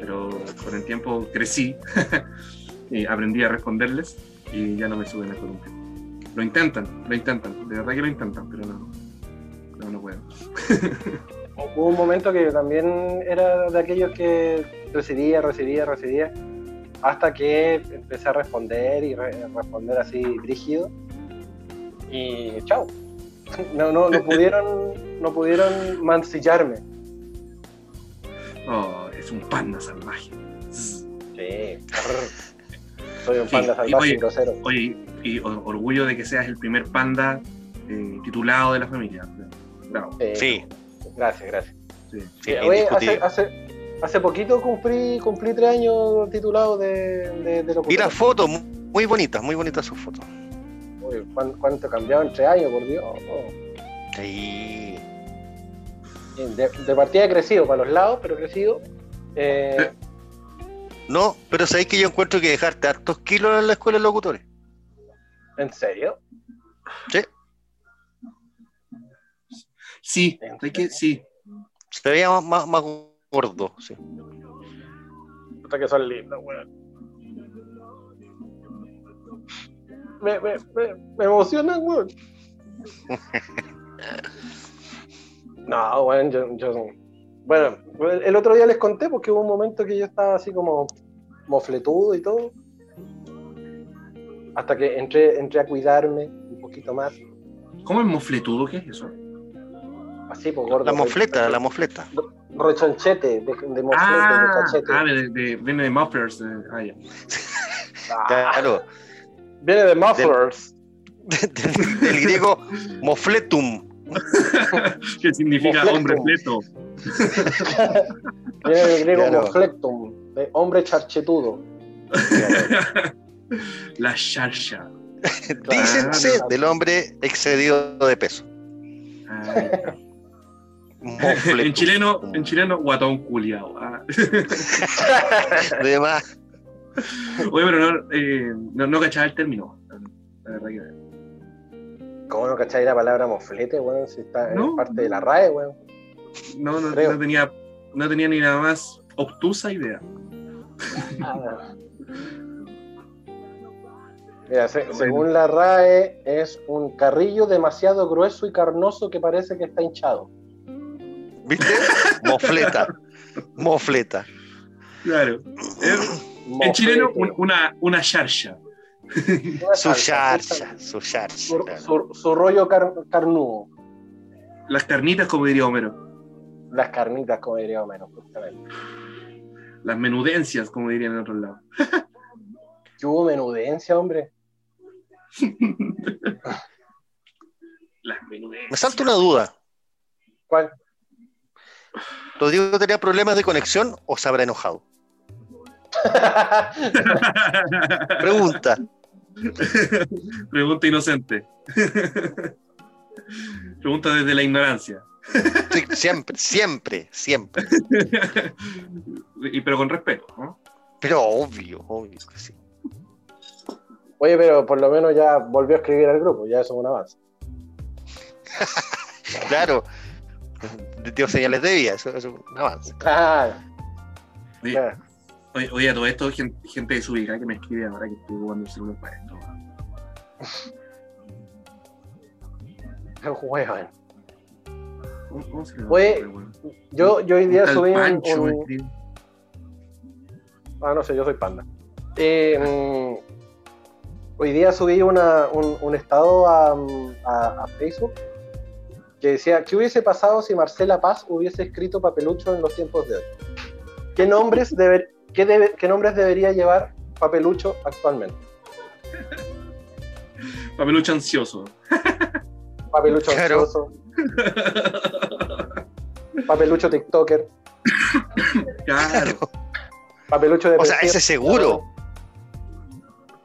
Pero con el tiempo crecí, [laughs] aprendí a responderles y ya no me suben al columpio. Lo intentan, lo intentan, de verdad que lo intentan, pero no, no, no puedo. [laughs] Hubo un momento que yo también era de aquellos que recibía, recibía, recibía, hasta que empecé a responder y re- responder así rígido. Y chao. No, no, no pudieron, no pudieron mancillarme. Oh, es un panda salvaje. Sí. Soy un Sí, panda y salvaje oye, y grosero. Oye, y orgullo de que seas el primer panda eh, titulado de la familia. Bravo. Sí, Gracias, gracias. Sí. sí, Oye, hace, hace, hace poquito cumplí, cumplí tres años titulado de, de, de Vi locutor. las fotos, mu- muy bonitas, muy bonitas sus fotos. Uy, ¿cuán- ¿Cuánto he cambiado en tres años, por Dios? Sí. De, de partida he crecido para los lados, pero he crecido. Eh, No, pero sabéis que yo encuentro que dejarte hartos kilos en la escuela de locutores. ¿En serio? Sí. Sí, hay que, sí. Se veía más, más, más gordo, sí. Puta que son lindos, weón. Me, me, me, me emocionan, weón. No, weón, yo, yo- Bueno, el otro día les conté porque hubo un momento que yo estaba así como mofletudo y todo. Hasta que entré, entré a cuidarme un poquito más. ¿Cómo es mofletudo? ¿Qué es eso? Así, por gordo. La mofleta, la mofleta. Rechonchete, de, de moflete, de Ah, cachete. ah de, de- viene de mufflers. eh, ah, ya. Ah, Claro. Viene de mufflers. Del, del griego mofletum. ¿Qué significa hombre fleto? Viene del griego Claro. moflectum, de hombre charchetudo. La charcha. Dícense del hombre excedido de peso. Mofletum. en chileno, en chileno, guatón culiao. Ah. De más. [laughs] Oye, pero no, eh, no, no cachaba el término. La verdad que. ¿Cómo no cacháis la palabra moflete, weón? Si está No. en parte de la RAE, weón. No, no, tenía, no tenía ni nada más obtusa idea. Ah. Mira, se- según la RAE, es un carrillo demasiado grueso y carnoso que parece que está hinchado. ¿Viste? Mofleta. [laughs] Mofleta. Claro. En chileno, un- una, una charcha. Su charcha, su charcha. Su, su- su rollo car- carnudo. Las carnitas, como diría Homero. Las carnitas, como diría Homero, justamente. Las menudencias, como dirían en otros lados. ¿Qué hubo menudencia, hombre? [laughs] Las menudencias. Me salta una duda. ¿Cuál? ¿Rodrigo tenía problemas de conexión o se habrá enojado? [laughs] Pregunta. [laughs] Pregunta inocente. Pregunta desde la ignorancia. Sí, siempre, siempre, siempre. y, pero con respeto, ¿no? Pero obvio, obvio que sí. Oye, pero por lo menos ya volvió a escribir al grupo, ya eso es un avance. [laughs] Claro. Dio señales de vida, eso, eso es un avance. Claro, Oye, claro. Oye, oye, a todo esto, gente, gente desubicada que me escribe ahora que estoy jugando el celular para esto. [laughs] Weón. ¿Cómo, cómo se Oye? Yo, yo hoy día subí un, Pancho un-. Ah, no sé, yo soy panda. Eh, mm, hoy día subí una- un, un estado a, a- a Facebook que decía, ¿qué hubiese pasado si Marcela Paz hubiese escrito Papelucho en los tiempos de hoy? ¿Qué nombres, debe- qué debe- qué nombres debería llevar Papelucho actualmente? Papelucho ansioso. Papelucho Claro. ansioso, Papelucho TikToker, Claro. Papelucho de O sea, ese seguro.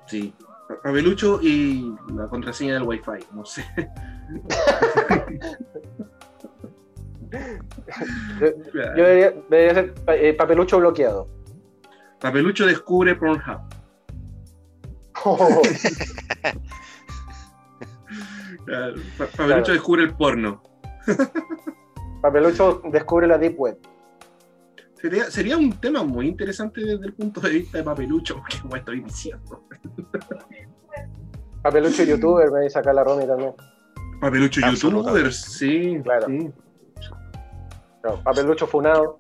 Sí. Pa- Papelucho y la contraseña del Wi-Fi, no sé. [laughs] Yo debería, debería ser eh, Papelucho bloqueado. Papelucho descubre Pornhub. [laughs] Claro. Pa- Papelucho Claro. descubre el porno. [laughs] Papelucho descubre la Deep Web. Sería, sería un tema muy interesante desde el punto de vista de Papelucho, porque como estoy diciendo. [laughs] Papelucho youtuber, me dice acá la Romy también. Papelucho Absolutamente. youtuber, sí, Claro. sí. Claro, Papelucho funado.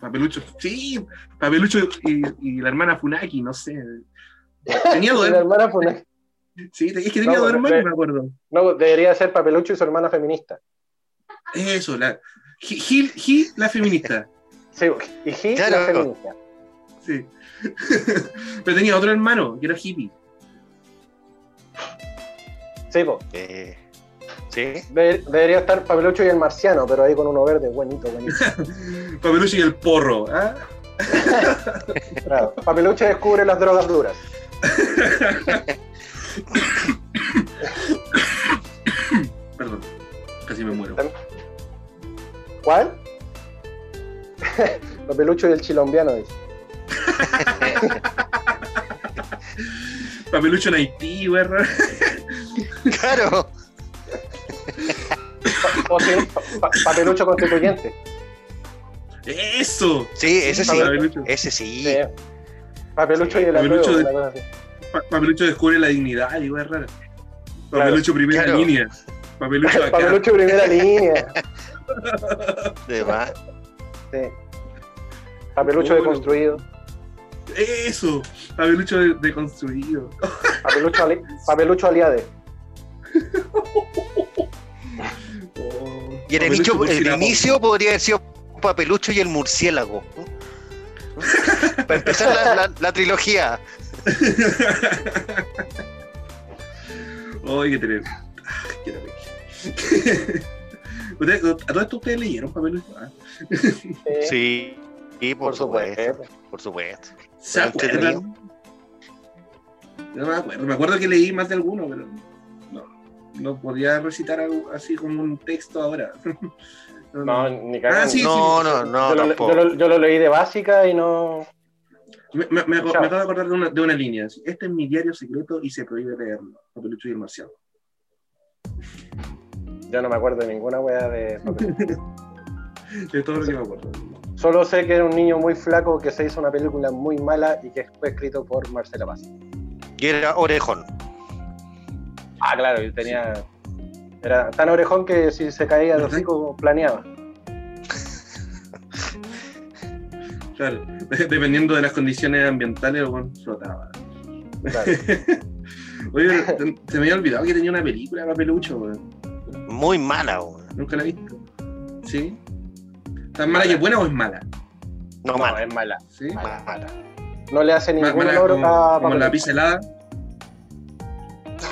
Papelucho, sí, Papelucho y, y la hermana Funaki, no sé. Tenía dos [laughs] la hermanos. hermana funada. Sí, es que tenía No, dos hermanos, me acuerdo. No, debería ser Papelucho y su hermana feminista. Eso, la. Gil, Gil, Gil, la feminista. [laughs] Sí, y G, Claro. la feminista. Sí. [laughs] Pero tenía otro hermano, que era hippie. Sí, po. Eh, sí. Debería estar Papelucho y el marciano, pero ahí con uno verde, buenito, buenito. [laughs] Papelucho y el porro. ¿ah? [laughs] Claro. Papelucho descubre las drogas duras. [coughs] Perdón, casi me muero. ¿Cuál? [laughs] Papelucho y el chilombiano, dice. Papelucho en Haití, ¿verdad? Claro. Sí, pa- Papelucho constituyente. Eso. Sí, ese sí. Papelucho, Ese sí. Sí. Papelucho y el Papelucho de-. Pa- Papelucho descubre la dignidad, y rara. Papelucho primera Claro. línea. Papelucho acá. Papelucho primera [laughs] línea. De más. Sí. Papelucho Bueno. deconstruido. Eso. Papelucho de- deconstruido. Papelucho, ali- Papelucho aliade. [laughs] Oh, Y en el, el inicio podría haber sido Papelucho y el murciélago. [laughs] Para empezar la, la- la trilogía. [laughs] Ay, qué terrible. Ah, qué terrible. [laughs] Ustedes- ¿A todo esto ustedes leyeron Papelucho? Ah. Sí, Sí. Y por, por supuesto. supuesto. Por supuesto. ¿Se acuerdan? Yo no me acuerdo. Me acuerdo que leí más de alguno, pero no podía recitar algo así como un texto ahora. [laughs] No, ni. Ah, sí, no, sí. no, no, yo, lo, tampoco. yo lo- yo lo leí de básica y no. Me, me- me- me Chao. acabo de acordar de una, de una línea. Este es mi diario secreto y se prohíbe leerlo. Papelucho y el marciano. Yo no me acuerdo de ninguna wea de. Es [laughs] todo lo que me acuerdo. Solo sé que era un niño muy flaco que se hizo una película muy mala y que fue escrito por Marcela Paz. Y era orejón. Ah, claro, y tenía. Era tan orejón que si se caía de hocico planeaba. [laughs] Claro, [laughs] dependiendo de las condiciones ambientales, el weón flotaba. Claro. [laughs] Oye, se se me había olvidado que tenía una película Papelucho, weón. Muy mala, weón. ¿Nunca la he visto? ¿Sí? ¿Tan mala que es buena o es mala? No, No, mala. es mala. ¿Sí? Mala. No le hace ningún mala honor como, a como la pizza helada,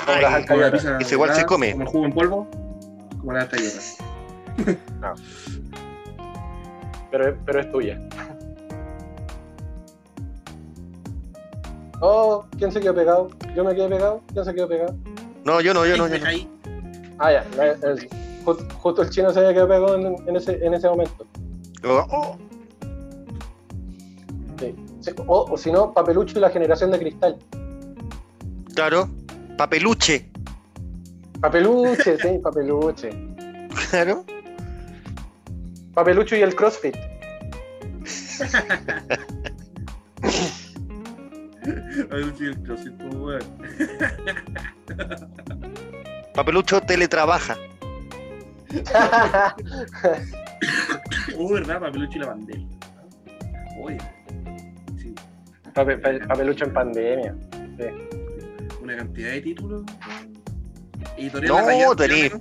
Como las alcayotas. igual se come. Como el jugo en polvo, como la alcayotas. [laughs] pero, pero es tuya. Oh, ¿quién se quedó pegado? ¿Yo me quedé pegado? ¿Quién se quedó pegado? No, yo no, yo no, yo no. Ah, ya, el- justo el chino se había quedado pegado en, en ese, en ese momento. Oh. Sí, O, o si no, Papelucho y la generación de cristal. claro, Papeluche. Papeluche, sí, papeluche. Claro. Papelucho y el CrossFit. Ay, sí, el CrossFit, pues. Papelucho teletrabaja. Uh, ¿verdad? Papelucho y la bandera. Oye. Sí, Pape- pa- papelucho en pandemia. Una cantidad de títulos. La No, tenés.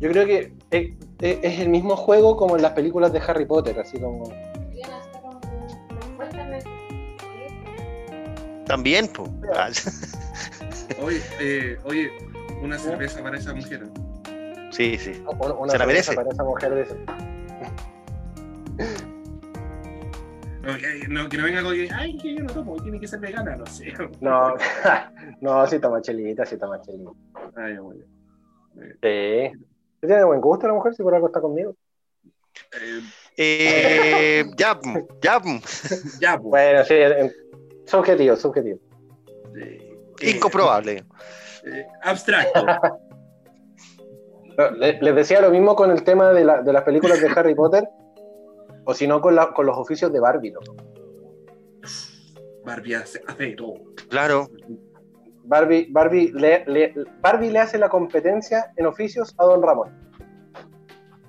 Yo creo que es, es- es el mismo juego como en las películas de Harry Potter, así como. También, pues. Oye, eh, oye, una cerveza para esa mujer. Sí, sí. Una, Se la cerveza merece. Para esa mujer de ese. No, que, no, que no venga con que, ay, que yo no tomo, tiene que ser vegana, no sé. No, [laughs] no, sí toma chelita, sí toma chelita. Ay, bueno. Sí. Tiene buen gusto la mujer si por algo está conmigo. Eh, Eh, [laughs] ya, ya. ya, pues. Bueno, sí, en- subjetivo, subjetivo. Eh, Incomprobable. eh, abstracto. [laughs] Les decía lo mismo con el tema de, la- de las películas de Harry Potter, o si no con, la- con los oficios de Barbie. loco. Barbie hace, todo. Claro. Barbie, Barbie, le, le- Barbie le hace la competencia en oficios a Don Ramón.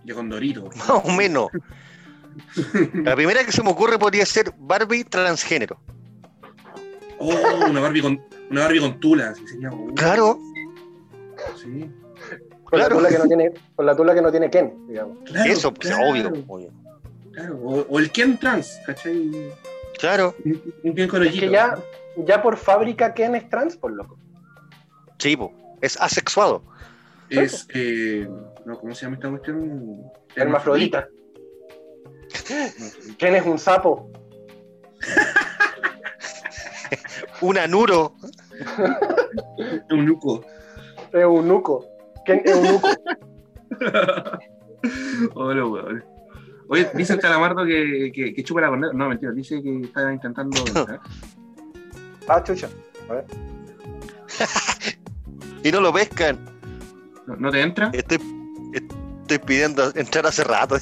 Yo con Dorito. [laughs] Más o menos. La primera que se me ocurre podría ser Barbie transgénero. Oh, una Barbie con, una Barbie con tula. así sería, Claro. Sí. Con, Claro. la tula que no tiene, con la tula que no tiene Ken, digamos. Claro, Eso, pues, claro, obvio, obvio. Claro. O, o el Ken trans, ¿cachai? Claro. Un Ken con Es que ya, ya por fábrica Ken es trans, por loco. Sí, po. es asexuado. Es, eh, no, ¿cómo se llama esta cuestión? Hermafrodita. Ken es un sapo. [laughs] Un anuro. Eunuco. Es un nuco. Ken es un nuco. [laughs] Hola, weón. Oye, dice el calamardo que, que, que chupa la corneta. No, mentira, dice que está intentando. [laughs] entrar. Ah, chucha. [laughs] Y no lo pescan. ¿No, no te entra? Estoy, estoy pidiendo entrar hace rato.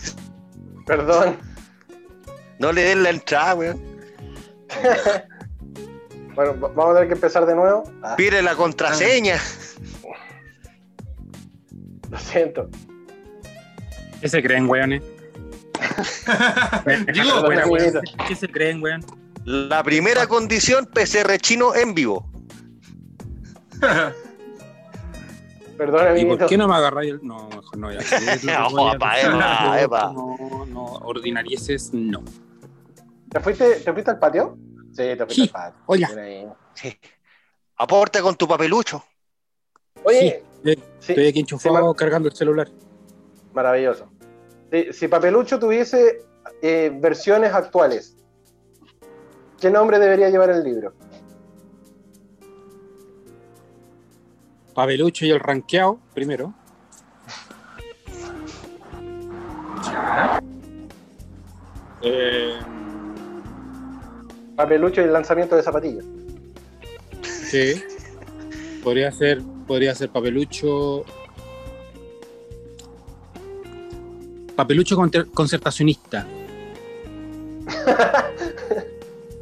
Perdón. No le den la entrada, weón. [laughs] Bueno, va- vamos a tener que empezar de nuevo. Ah, Pide la contraseña. lo siento. ¿Qué se creen, weones? [laughs] Buena, buena. ¿Qué se creen, weón? La primera condición, PCR chino en vivo. [laughs] Perdón, ¿Y amiguito. por qué no me agarráis el.? No, mejor no. Ya, [laughs] No, Eva. No, no, ordinarieses, no. ¿Te fuiste, ¿Te fuiste al patio? Sí, te fuiste Sí. al patio. Oye. Sí. Aporta con tu papelucho. Oye, Sí, sí, Estoy aquí enchufado Sí, Mar- cargando el celular. maravilloso. Si, si Papelucho tuviese eh, versiones actuales, ¿qué nombre debería llevar el libro? Papelucho y el ranqueado, primero. Eh, Papelucho y el lanzamiento de zapatillas. sí. Podría ser, podría ser papelucho. Papelucho concertacionista.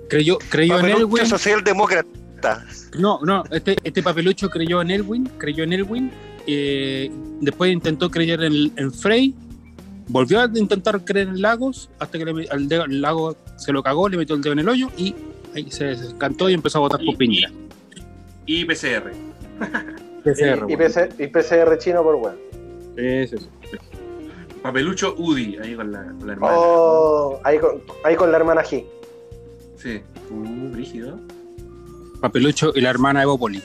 Creyó, creyó en Papelucho Elwin. socialdemócrata. No, no, este, este papelucho creyó en Elwin, creyó en Elwin, eh, después intentó creer en, en Frey, volvió a intentar creer en Lagos, hasta que le al dedo- el lago se lo cagó, le metió el dedo en el hoyo y ahí se descantó y empezó a votar por Piñera. Y PCR. PCR, y, bueno. PC y PCR chino por web. Sí, sí, sí. Papelucho Udi, ahí con la, con la hermana. Oh, ahí con, ahí con la hermana G. Sí. Uh, brígido. Papelucho y la hermana Evopoli.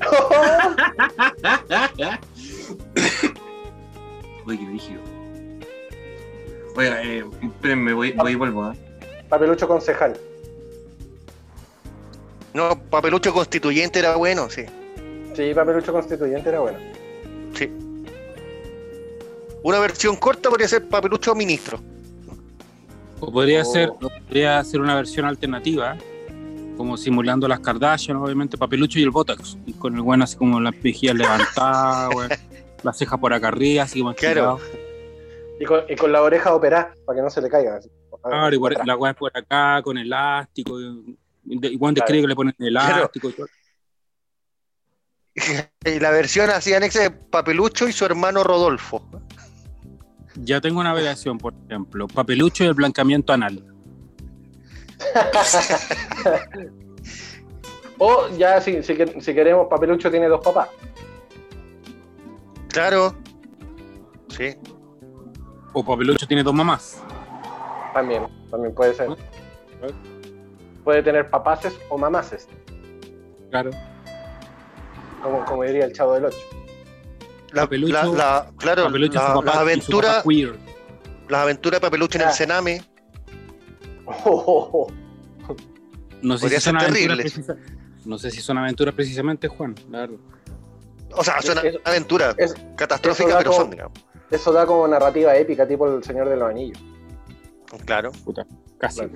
[laughs] Uy, qué brígido. Oiga, eh, espérenme, voy, voy y vuelvo. ¿ah? Papelucho concejal. No, papelucho constituyente era bueno, sí. Sí, Papelucho constituyente era bueno. sí. Una versión corta podría ser papelucho ministro. O podría Oh. ser, o podría ser una versión alternativa como simulando las Kardashian, obviamente, papelucho y el Botox. Y con el bueno así como las mejillas [laughs] levantadas, weón. La ceja por acá arriba, así como Claro. Y con, y con la oreja operada, para que no se le caiga. así. Claro, igual Atrás. la weá es por acá, con elástico. y- y- Igual describe que le ponen elástico y todo. [laughs] Y la versión así anexa de Papelucho y su hermano Rodolfo. Ya tengo una variación, por ejemplo. Papelucho y el blancamiento anal. [laughs] O ya, si, si, si queremos, Papelucho tiene dos papás. Claro. Sí. O Papelucho tiene dos mamás. También, también puede ser. Puede tener papaces o mamaces, Claro. como, como diría el chavo del 8. La, Papelucho- la- la- claro, Papelucho la- su papá las aventuras papá queer. las aventuras de Papelucho en Ah. el Sename. No sé, Podría si son ser aventuras terrible. precisa- no sé si son aventuras precisamente, Juan. la verdad. O sea, son Es- aventuras es- catastróficas, eso da pero como- son, digamos. Eso da como narrativa épica, tipo el Señor de los Anillos. Claro. Puta, casi. Claro.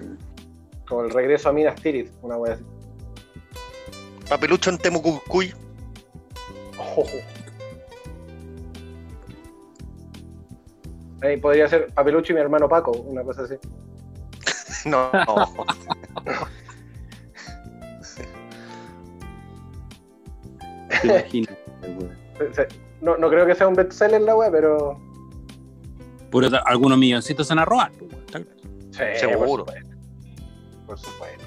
Como el regreso a Minas Tirith, una wea así. Papelucho en Temucucuy. Ahí podría ser Papelucho y mi hermano Paco, una cosa así. [laughs] [laughs] No. Se- No, no creo que sea un bestseller la wea, pero. Puro- algunos milloncitos se van a robar. pues. Sí, Seguro. Por supuesto. Por supuesto.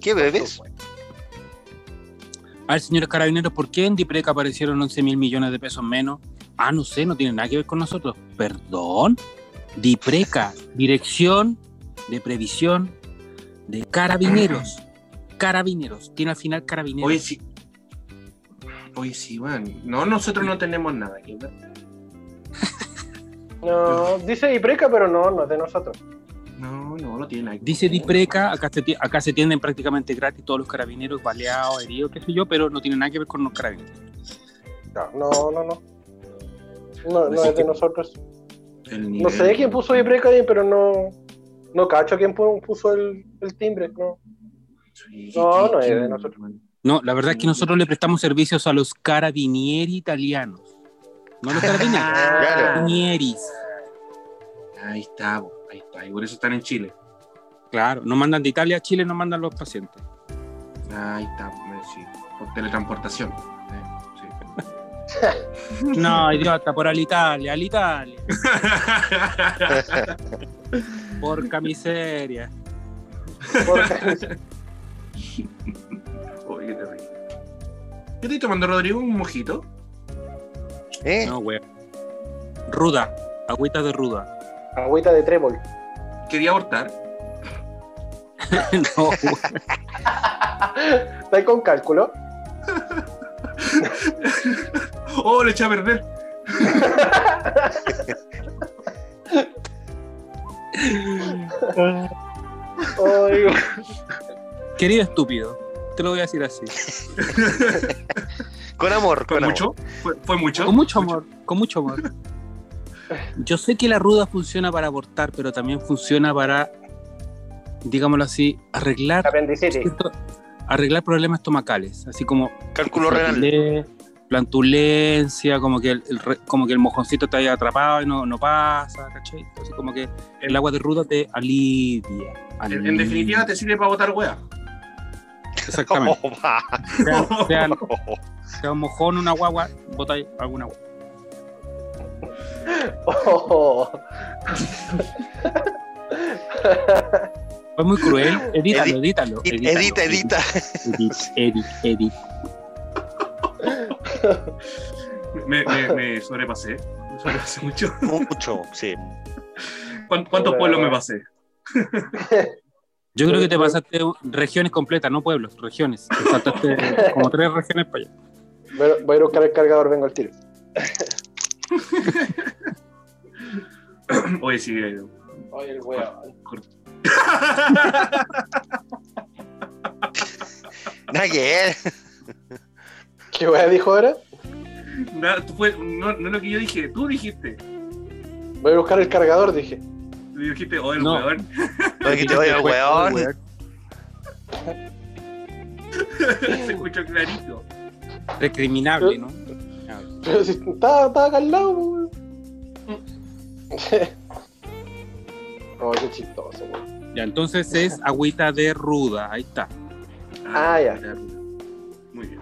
¿Qué por bebes? supuesto. A ver, señores carabineros, ¿por qué en Dipreca aparecieron 11 mil millones de pesos menos? Ah, no sé, no tiene nada que ver con nosotros. Perdón. Dipreca, Dirección de Previsión de Carabineros. Carabineros. Tiene al final Carabineros. Oye, sí. Oye, sí, man. No, nosotros no tenemos nada aquí, ¿verdad? No, dice Ipreca, pero no, no es de nosotros. No, no, no tiene nada. que Dice. Dipreca, acá se, acá se tienden prácticamente gratis todos los carabineros, baleados, heridos, qué sé yo, pero no tiene nada que ver con los carabineros. No, no, no. No, no, no es de nosotros. No sé quién puso Ipreca ahí, pero no. No cacho quién pu- puso el, el timbre, no. Sí, No, ¿qué- no es de nosotros. No, la verdad es que nosotros le prestamos servicios a los carabinieri italianos. No los carabineros, [laughs] Claro. carabinieris. Ahí está, ahí está. Y por eso están en Chile. Claro, nos mandan de Italia a Chile, nos mandan los pacientes. Ahí está, sí. Por teletransportación. No, idiota, por Alitalia, Alitalia. [laughs] Porca miseria. Porque- [laughs] Oye, qué terrible. ¿Qué estoy tomando, Rodrigo? ¿Un mojito? ¿Eh? No, weón. Ruda, agüita de ruda. Agüita de trébol. Quería abortar. [laughs] no, weón. ¿Está ahí con cálculo? ¡Oh, le eché a perder! Querido estúpido, te lo voy a decir así. Con amor, ¿Fue con amor. mucho? ¿Fue, fue mucho? Con mucho amor, con mucho amor. Yo sé que la ruda funciona para abortar, pero también funciona para, digámoslo así, arreglar, arreglar problemas estomacales, así como Cálculo renal. Plantulencia, como que el, el re- como que el mojoncito está ahí atrapado y no, no pasa, ¿cachai? Así como que el agua de ruda te alivia. En, alivia. en definitiva, te sirve para botar hueá. Exactamente. [laughs] Oh. Sea, sea- sea un mojón, una guagua, bota alguna agua. Oh. Fue muy cruel. Edítalo, edítalo. Edita, edita. Edit, edit, edit. [laughs] Me, me, me sobrepasé. Me sobrepasé mucho. Mucho, sí. ¿Cuán- ¿Cuántos Hola. pueblos me pasé? Yo creo que te pasaste regiones completas, no pueblos, regiones. Te saltaste como tres regiones para allá. Voy a- ir buscar el cargador, vengo al tiro. [coughs] Oye, sí. eh, Oye, el weón. Nada ver. ¿Qué weón dijo ahora? Tú fue- no, no es lo que yo dije, tú dijiste. Voy a buscar el cargador, dije. Tú dijiste, oh, el No. weón. [laughs] Oye, que te vaya el weón. [laughs] Se escuchó clarito. Recriminable, ¿no? Pero si estaba, estaba acá al lado, weón. [laughs] Oh, qué chistoso, weón. Ya, entonces es agüita de ruda, ahí está. Ah, ya. Muy bien.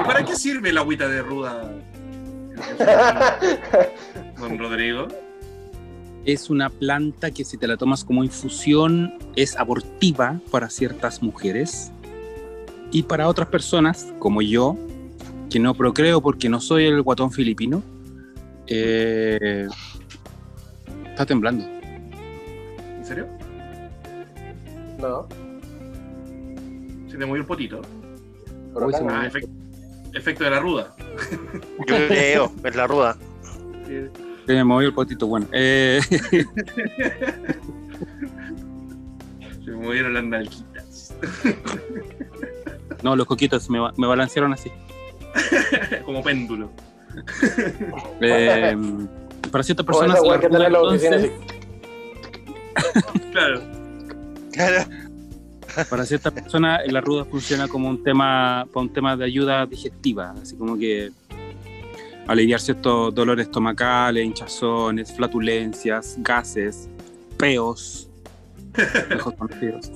¿Y para qué sirve la agüita de ruda? [laughs] Don Rodrigo. Es una planta que si te la tomas como infusión es abortiva para ciertas mujeres y para otras personas, como yo, que no procreo porque no soy el guatón filipino, eh, está temblando. ¿En serio? No, Se te movió el potito. Ah, efecto, efecto de la ruda. [laughs] Yo creo, es la ruda. Sí. Se me movió el potito, bueno. eh, [laughs] Se me movieron las nalguitas. no, los coquitos me, me balancearon así. [laughs] Como péndulo. Eh, para ciertas personas, la ruda, entonces. Claro. Claro. Para ciertas personas la ruda funciona como un tema, para un tema de ayuda digestiva, así como que aliviar ciertos dolores estomacales, hinchazones, flatulencias, gases, peos, mejor conocidos,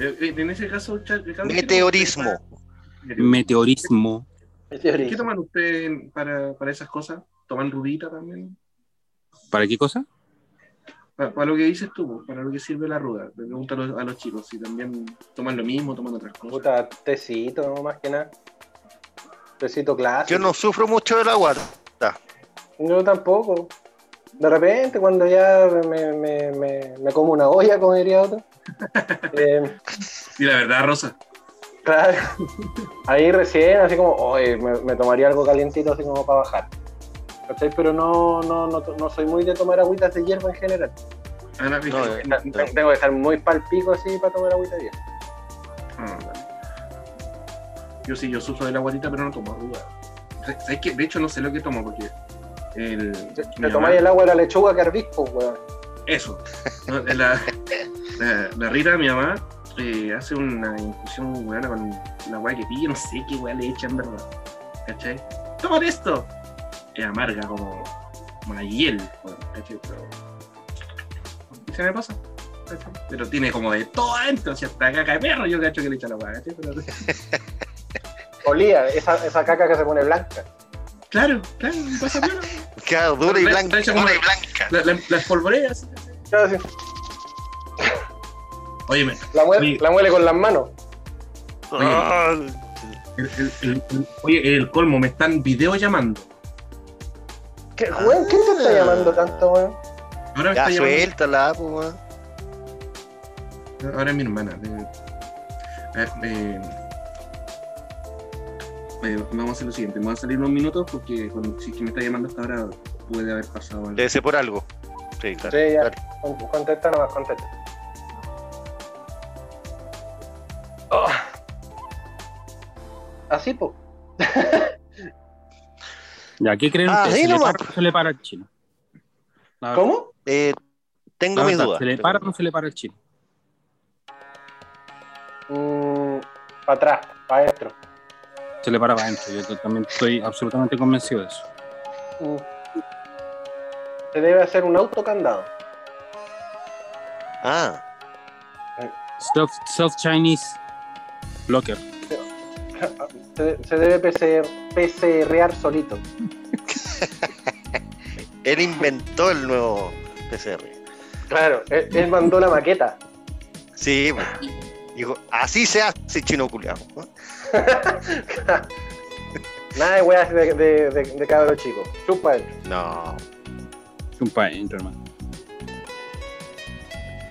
Eh, eh, En ese caso, Char- Ricardo, ¿qué Meteorismo. meteorismo. ¿Qué toman ustedes para, para esas cosas? ¿Toman rudita también? ¿Para qué cosa? Para, para lo que dices tú, para lo que sirve la ruda. Le pregunto a los, a los chicos si también toman lo mismo, toman otras cosas. Puta, tecito, no, más que nada. Tecito clásico. Yo no sufro mucho de la guata. Yo tampoco. De repente, cuando ya me, me, me, me como una olla, como diría otro. [laughs] eh, Y la verdad, Rosa. claro. [laughs] Ahí recién, así como, oye, me, me tomaría algo calientito así como para bajar. ¿Cachai? Pero no, no, no, no soy muy de tomar agüitas de hierba en general. No, eh. Tengo tengo que estar muy palpico así para tomar agüita de hierba. Ah. Yo sí, yo sufro de la guatita, pero no tomo ruda. ¿Sabes qué? De hecho, no sé lo que tomo porque. El, Te, tomáis el agua de la lechuga que hervís, pues, weón. Eso. La, la, la Rita, mi mamá, eh, hace una infusión buena con la weá que pilla, no sé qué weá le echa en verdad. ¿Cachai? ¡Tómate esto! Es amarga como, como la hiel. Pero. Se me pasa. ¿cachai? Pero tiene como de todo adentro, si hasta caca de perro yo cacho que le echa la. Pero- [laughs] Olía, esa, esa caca que se pone blanca. claro, claro, pasa piola. Queda dura y La- blanca. la hecha como- Dura y blanca. La, la, la espolvorea, así, ¿cachai? Claro, sí. Oye, me- La, muele, Oye. la muele con las manos. Ah, el, el- el- el- oye, el colmo, me están video llamando. ¿Qué, weón, ¿Quién te está llamando tanto, weón? Ahora me Ya está llamando. suéltala, pues, weón. Ahora es mi hermana. eh, eh, eh, eh, vamos a hacer lo siguiente. Me van a salir unos minutos porque cuando, si es que me está llamando hasta ahora puede haber pasado algo. Debe ser por algo. Sí, claro. Sí, ya. claro. Con- Contesta nomás, contesta. Oh. Así, pues. [laughs] Ya, ¿qué creen Ah, ustedes? ¿Se le nomás. para o no se le para el chino? ¿Cómo? Eh, tengo mis dudas. ¿Se le pero- para o no se le para el chino? para atrás, para adentro. Se le para para adentro. Yo también estoy absolutamente convencido de eso. Mm. Se debe hacer un autocandado. Ah, Self, self Chinese Locker. Se, se debe PCR, PCRear solito. [laughs] él inventó el nuevo PCR. Claro, él, él mandó la maqueta. Sí, pues. Dijo, así se hace chino culiado. [laughs] Nada de weas de, de, de, de cabro chico. Chupa él. No. Un pa' adentro, hermano.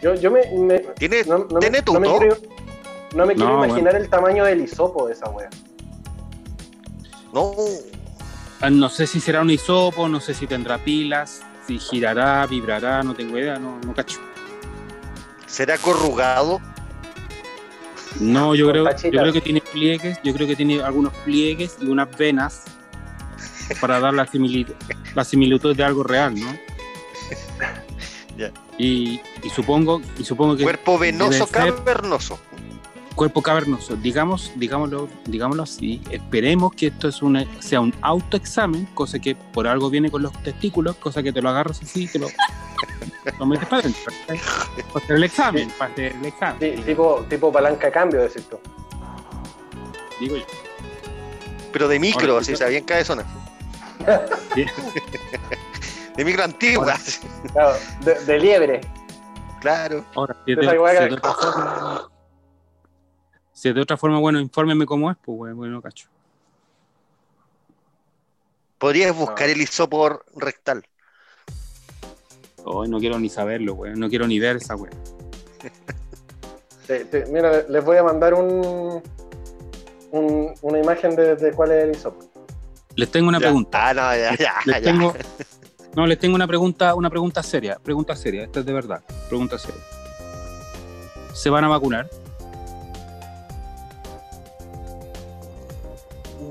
Yo, yo me. me ¿Tiene, no, no me- ¿tiene no me? No me quiero No, imaginar el tamaño del hisopo de esa wea. No. Ah, No sé si será un hisopo, no sé si tendrá pilas, si girará, vibrará, no tengo idea, no, no cacho. ¿Será corrugado? No, yo creo, yo creo que tiene pliegues, yo creo que tiene algunos pliegues y unas venas para dar la similitud, la similitud de algo real, ¿no? [laughs] Y, y supongo, y supongo que Cuerpo venoso cavernoso. Cuerpo cavernoso, digamos, digámoslo, digámoslo así, esperemos que esto es una, sea un autoexamen, cosa que por algo viene con los testículos, cosa que te lo agarras así y te lo, lo metes para adentro. ¿cachai? Para hacer el examen, para hacer el examen, Sí, tipo, tipo palanca de cambio, decís tú. digo yo. Pero de micro, Ahora, así, yo- o sea, bien cabezona. [laughs] Sí. De micro antigua. Ahora. Claro, de, de liebre. Claro. Ahora, si igual si de otra forma, bueno, infórmeme cómo es, pues bueno, bueno, cacho. Podrías buscar el isopor rectal. Hoy no quiero ni saberlo, weón, no quiero ni ver esa te- [laughs] mira, les voy a mandar un, un- una imagen de, de cuál es el ISOP. Les tengo una Ya. pregunta. Ah, no, ya, ya, les ya. tengo, [laughs] no, les tengo una pregunta, una pregunta seria, pregunta seria, esta es de verdad, pregunta seria. ¿Se van a vacunar?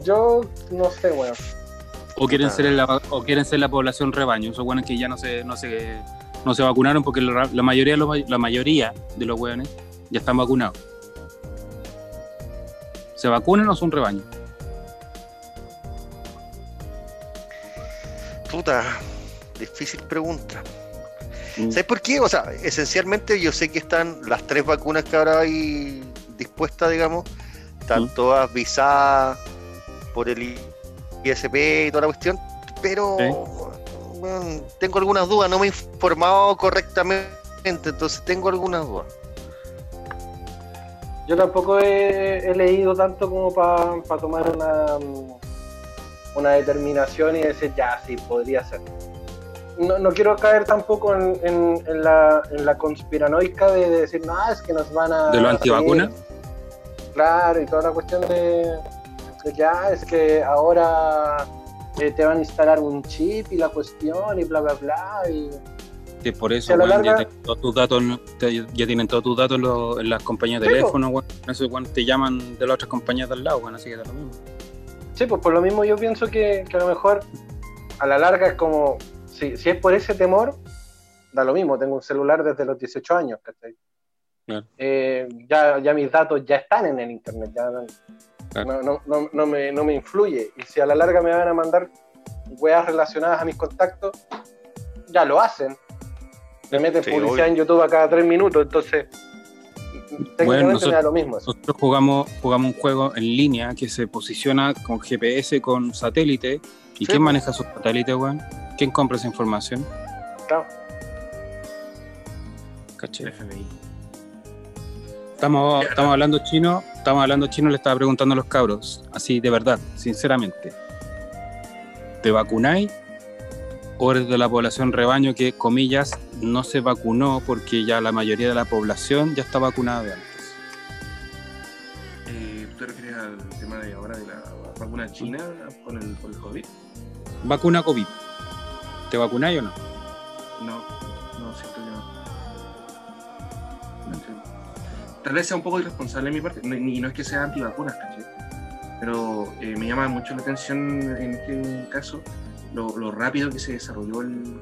Yo no sé, weón. ¿O quieren ser la, o quieren ser la población rebaño? Esos buenos que ya no se, no se, no se vacunaron porque la, la mayoría de los, la mayoría de los weones ya están vacunados. ¿Se vacunan o son rebaño? Puta, difícil pregunta. Mm. ¿Sabes por qué? O sea, esencialmente yo sé que están las tres vacunas que ahora hay dispuestas, digamos, están Mm. todas visadas por el ISP y toda la cuestión, pero bueno, tengo algunas dudas, no me he informado correctamente, entonces tengo algunas dudas. Yo tampoco he, he leído tanto como para tomar una, una determinación y decir, ya, sí, podría ser. No, no quiero caer tampoco en, en- en la, en la conspiranoica de, de decir, no, es que nos van a... ¿De los antivacunas? Claro, y toda la cuestión de, que, ah, es que ahora eh, te van a instalar un chip y la cuestión y bla, bla, bla. Y... Que por eso Que a la weón, ya, larga- tienen todos tus datos, ya tienen todos tus datos en, los- en las compañías de Sí, teléfono, weón. Eso weón, te llaman de las otras compañías de al lado, weón, así que da lo mismo. Sí, pues por lo mismo yo pienso que, que a lo mejor a la larga es como, si, si es por ese temor, da lo mismo, tengo un celular desde los 18 años. Eh, ya, ya mis datos ya están en el internet, ya no, Claro. no, no, no- no me, no me influye. Y si a la larga me van a mandar weas relacionadas a mis contactos, ya lo hacen. Me meten Sí, publicidad obvio. en YouTube a cada tres minutos, entonces técnicamente nosotros- me da lo mismo eso. Nosotros jugamos, jugamos un juego en línea que se posiciona con GPS, con satélite. ¿Y Sí, quién po. maneja esos satélites, weón? ¿Quién compra esa información? Claro. ¿Cachai? FBI. Estamos, estamos hablando chino, estamos hablando chino, le estaba preguntando a los cabros, así de verdad, sinceramente. ¿Te vacunáis? ¿O eres de la población rebaño que, comillas, no se vacunó porque ya la mayoría de la población ya está vacunada de antes? Eh, ¿Tú te refieres al tema de ahora de la vacuna china con el, por el COVID? Vacuna COVID. ¿Te vacunáis o? No, no, Tal vez sea un poco irresponsable de mi parte, y no es que sea antivacunas, ¿cachai? Pero eh, me llama mucho la atención en este caso lo, lo rápido que se desarrolló el-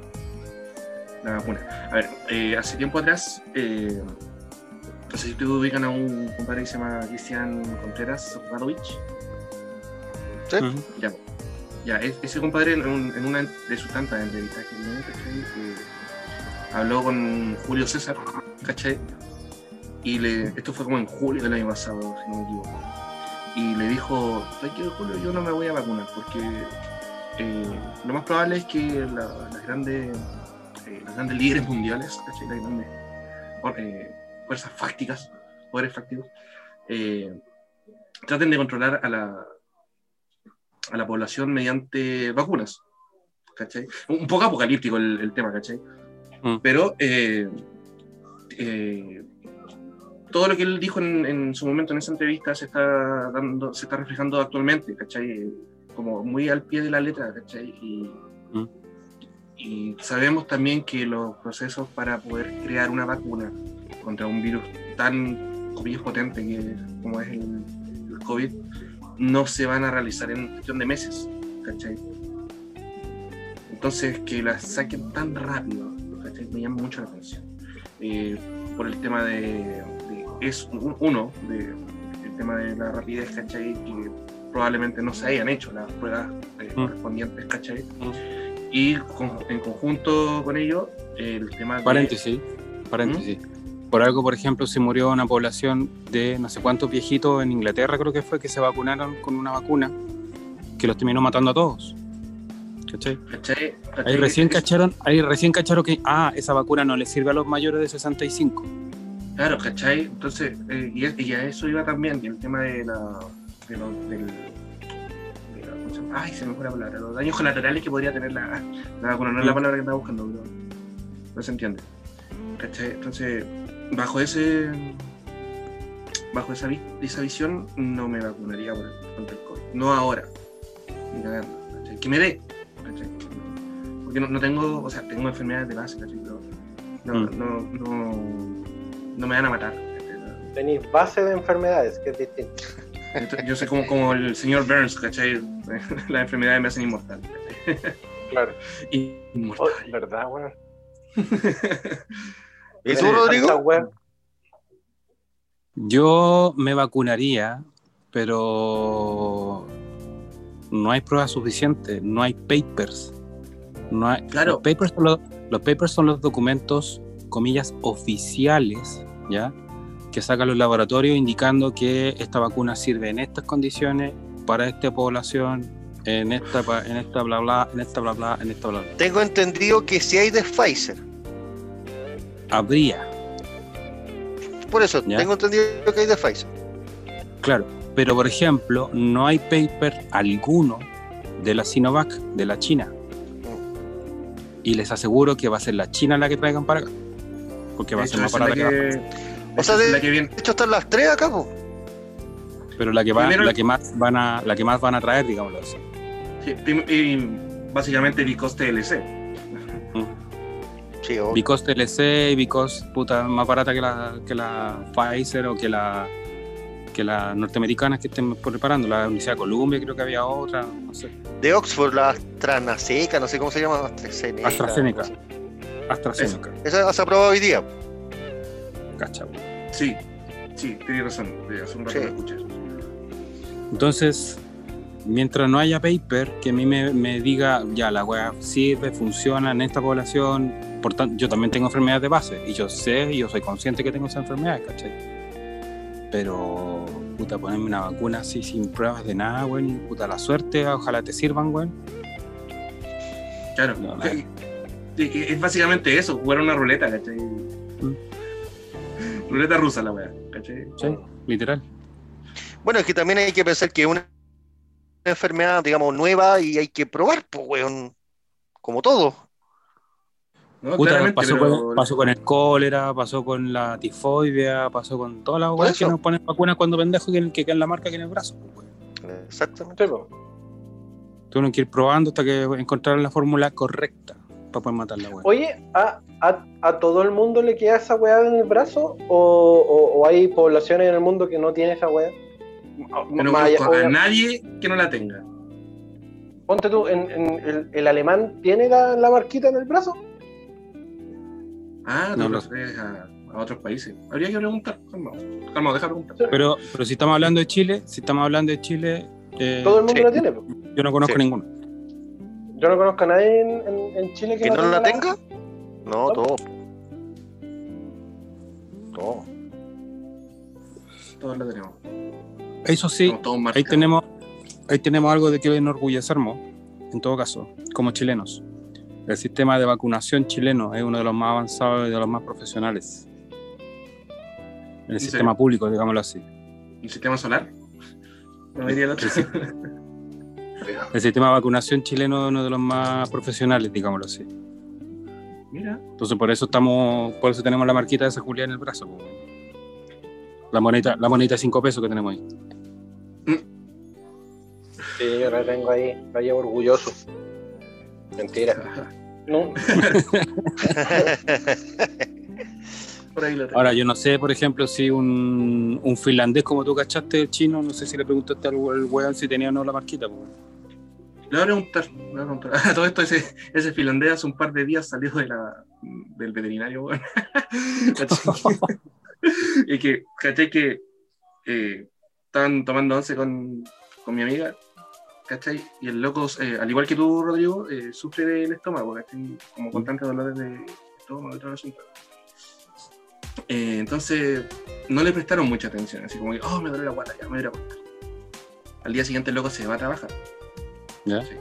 la vacuna. A ver, eh, hace tiempo atrás, eh, no sé si ustedes ubican a un compadre que se llama Cristian Contreras Radovich. ¿Sí? Ya, ya es- ese compadre en, un- en una de sus tantas entrevistas que tiene, ¿cachai? Eh, habló con Julio César, ¿cachai? Y le, esto fue como en julio del año pasado, si no me equivoco. Y le dijo, ¿sabes qué, Julio? Yo no me voy a vacunar porque eh, lo más probable es que la- las grandes eh, los grandes líderes mundiales, ¿cachai? Las grandes eh, fuerzas fácticas, poderes fácticos, eh, traten de controlar a la, a la población mediante vacunas. ¿cachai? Un poco apocalíptico el, el tema, ¿cachai? Mm. Pero eh, eh, todo lo que él dijo en, en su momento en esa entrevista se está dando, se está reflejando actualmente, ¿cachai? Como muy al pie de la letra, ¿cachai? Y, Mm. y sabemos también que los procesos para poder crear una vacuna contra un virus tan comillas, potente que es- como es el, el COVID, no se van a realizar en cuestión de meses, ¿cachai? Entonces, que la saquen tan rápido, ¿cachai? Me llama mucho la atención. eh, por el tema de- es un- uno de, el tema de la rapidez, ¿cachai? Que probablemente no se hayan hecho las pruebas eh, Mm. correspondientes, ¿cachai? Y con- en conjunto con ello, el tema de... Paréntesis, paréntesis. Por algo, por ejemplo, se murió una población de no sé cuántos viejitos en Inglaterra, creo que fue, que se vacunaron con una vacuna que los terminó matando a todos. ¿Cachai? ¿cachai? ¿cachai? Ahí recién cacharon, ahí recién cacharon que, ah, esa vacuna no le sirve a los mayores de 65. Claro, ¿cachai? Entonces, eh, y, es- y a eso iba también, y el tema de la. De lo- del, de la- ¿cómo se llama? Ay, se me fue la palabra. Los daños colaterales que podría tener la, la vacuna. No es la Mm. palabra que estaba buscando, pero no se entiende. ¿cachai? Entonces, bajo ese. Bajo esa, vi- esa visión, no me vacunaría por el, contra el COVID. No ahora. Ni cagando, ¿cachai? Que me dé. ¿cachai? Porque no, no tengo. O sea, tengo enfermedades de base, ¿cachai? Pero no, Mm. no, no, no me van a matar. Tenéis base de enfermedades, que es distinto. Yo soy como, como el señor Burns, ¿cachai? [laughs] Las enfermedades me hacen inmortal. ¿cachai? Claro. Oh, [laughs] Inmortal. ¿Verdad, weón? [laughs] ¿Y tú, Rodrigo? Yo me vacunaría, pero no hay pruebas suficientes, no hay papers. No hay, Claro. Los papers, son los, los papers son los documentos, comillas, oficiales, ¿ya? Que sacan los laboratorios indicando que esta vacuna sirve en estas condiciones, para esta población, en esta, en esta bla bla, en esta bla bla, en esta bla bla. Tengo entendido que si hay de Pfizer. Habría, Por eso, Ya. tengo entendido que hay de Pfizer. Claro, pero por ejemplo, no hay paper alguno de la Sinovac, de la China. Y les aseguro que va a ser la China la que traigan para acá. Porque va a ser más barata la que que, la de O sea, de- la que viene. De hecho, están las tres acá, po. Pero la que va, Primero- la que más van a, la que más van a traer, digámoslo así. sí, prim- y básicamente Vicos TLC. Sí, obvio. Vicos TLC y Vicos puta más barata que la, que la Pfizer o que la que las norteamericanas que estén preparando, la Universidad de Columbia creo que había otra, no sé, De Oxford, la AstraZeneca, no sé cómo se llama. AstraZeneca. AstraZeneca. AstraZeneca, Esa se aprobó hoy día. cacha. Sí, sí, tienes razón. Hace un rato Sí. lo escuché. Entonces, mientras no haya paper que a mí me, me diga, ya la weá sirve, funciona en esta población, por tanto, yo también tengo enfermedades de base, y yo sé, y yo soy consciente que tengo esas enfermedades, ¿cachai? Pero, puta, ponerme una vacuna así sin pruebas de nada, weón, puta, la suerte, ojalá te sirvan, weón. Claro. No, es básicamente eso, jugar una ruleta, ¿cachai? Mm. Ruleta rusa la weá, ¿cachai? Sí, literal. Bueno, es que también hay que pensar que es una enfermedad, digamos, nueva y hay que probar, pues, weón. Como todo. No, Puta, pasó, pero- con, pasó con el cólera, pasó con la tifoidea, pasó con todas las weas que nos ponen vacunas cuando pendejos que, que quedan la marca aquí en el brazo, pues, weón. Exactamente. Tuvieron que ir probando hasta que encontraron la fórmula correcta para poder matar la weá. Oye, ¿a, a, a todo el mundo le queda esa weá en el brazo? ¿O, o- o hay poblaciones en el mundo que no tiene esa weá? No conozco a nadie que no la tenga. Ponte tú, en, en- el, el alemán tiene la, la marquita en el brazo? Ah, tú No lo refieres a, a otros países. Habría que preguntar. Calma, calma, deja preguntar. Pero, pero si estamos hablando de Chile, si estamos hablando de Chile, eh, Todo el mundo sí. la tiene. yo no conozco Sí. ninguno. Yo no conozco a nadie en, en- en Chile que, ¿Que no la la- tenga? No, todo. Todo. Todos la tenemos. Eso sí, ahí tenemos, ahí tenemos algo de que enorgullecernos, en todo caso, como chilenos. El sistema de vacunación chileno es uno de los más avanzados y de los más profesionales. En el ¿En sistema serio? público, digámoslo así. ¿El sistema solar? No diría el otro. [laughs] El sistema de vacunación chileno es uno de los más profesionales, digámoslo así. Mira. Entonces por eso estamos, por eso tenemos la marquita de esa Julia en el brazo. La monedita, la monedita de 5 pesos que tenemos ahí. Sí, yo la tengo ahí, la llevo orgulloso. Mentira. No, [laughs] [laughs] Por ahí lo tengo. Ahora, yo no sé, por ejemplo, si un, un finlandés como tú cachaste, el chino, no sé si le preguntaste al al weón si tenía o no la marquita. po. Le voy a preguntar. le voy a preguntar. [laughs] Todo esto, ese, ese finlandés hace un par de días salió de la, del veterinario, weón. [laughs] [laughs] Y que, ¿cachai? Que eh, estaban tomando once con, con mi amiga, ¿cachai? Y el loco, eh, al igual que tú, Rodrigo, eh, sufre del estómago, ¿cachai? Como constantes dolores de estómago y todo el asunto. Eh, entonces, no le prestaron mucha atención, así como que, oh, me duele la guata, ya me voy a acostar. Al día siguiente el loco se va a trabajar. ¿Ya? Sí.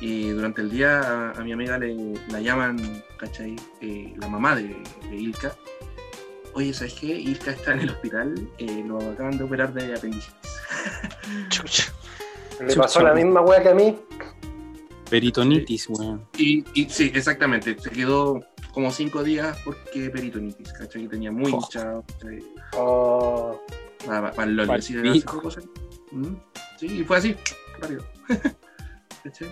Y durante el día a, a mi amiga le, la llaman, ¿cachai? Eh, la mamá de, de Ilka. Oye, ¿sabes qué? Ilka está en el hospital, eh, lo acaban de operar de apendicitis. [laughs] Chucha. Le pasó la misma wea que a mí. Peritonitis, weón. Y, y sí, exactamente, se quedó como cinco días porque peritonitis, ¿cachai? Que tenía muy Oh. hinchado. Oh, Para, para el LOL, cosas. Mm, Sí, y fue así, rápido. [laughs] ¿Cachai?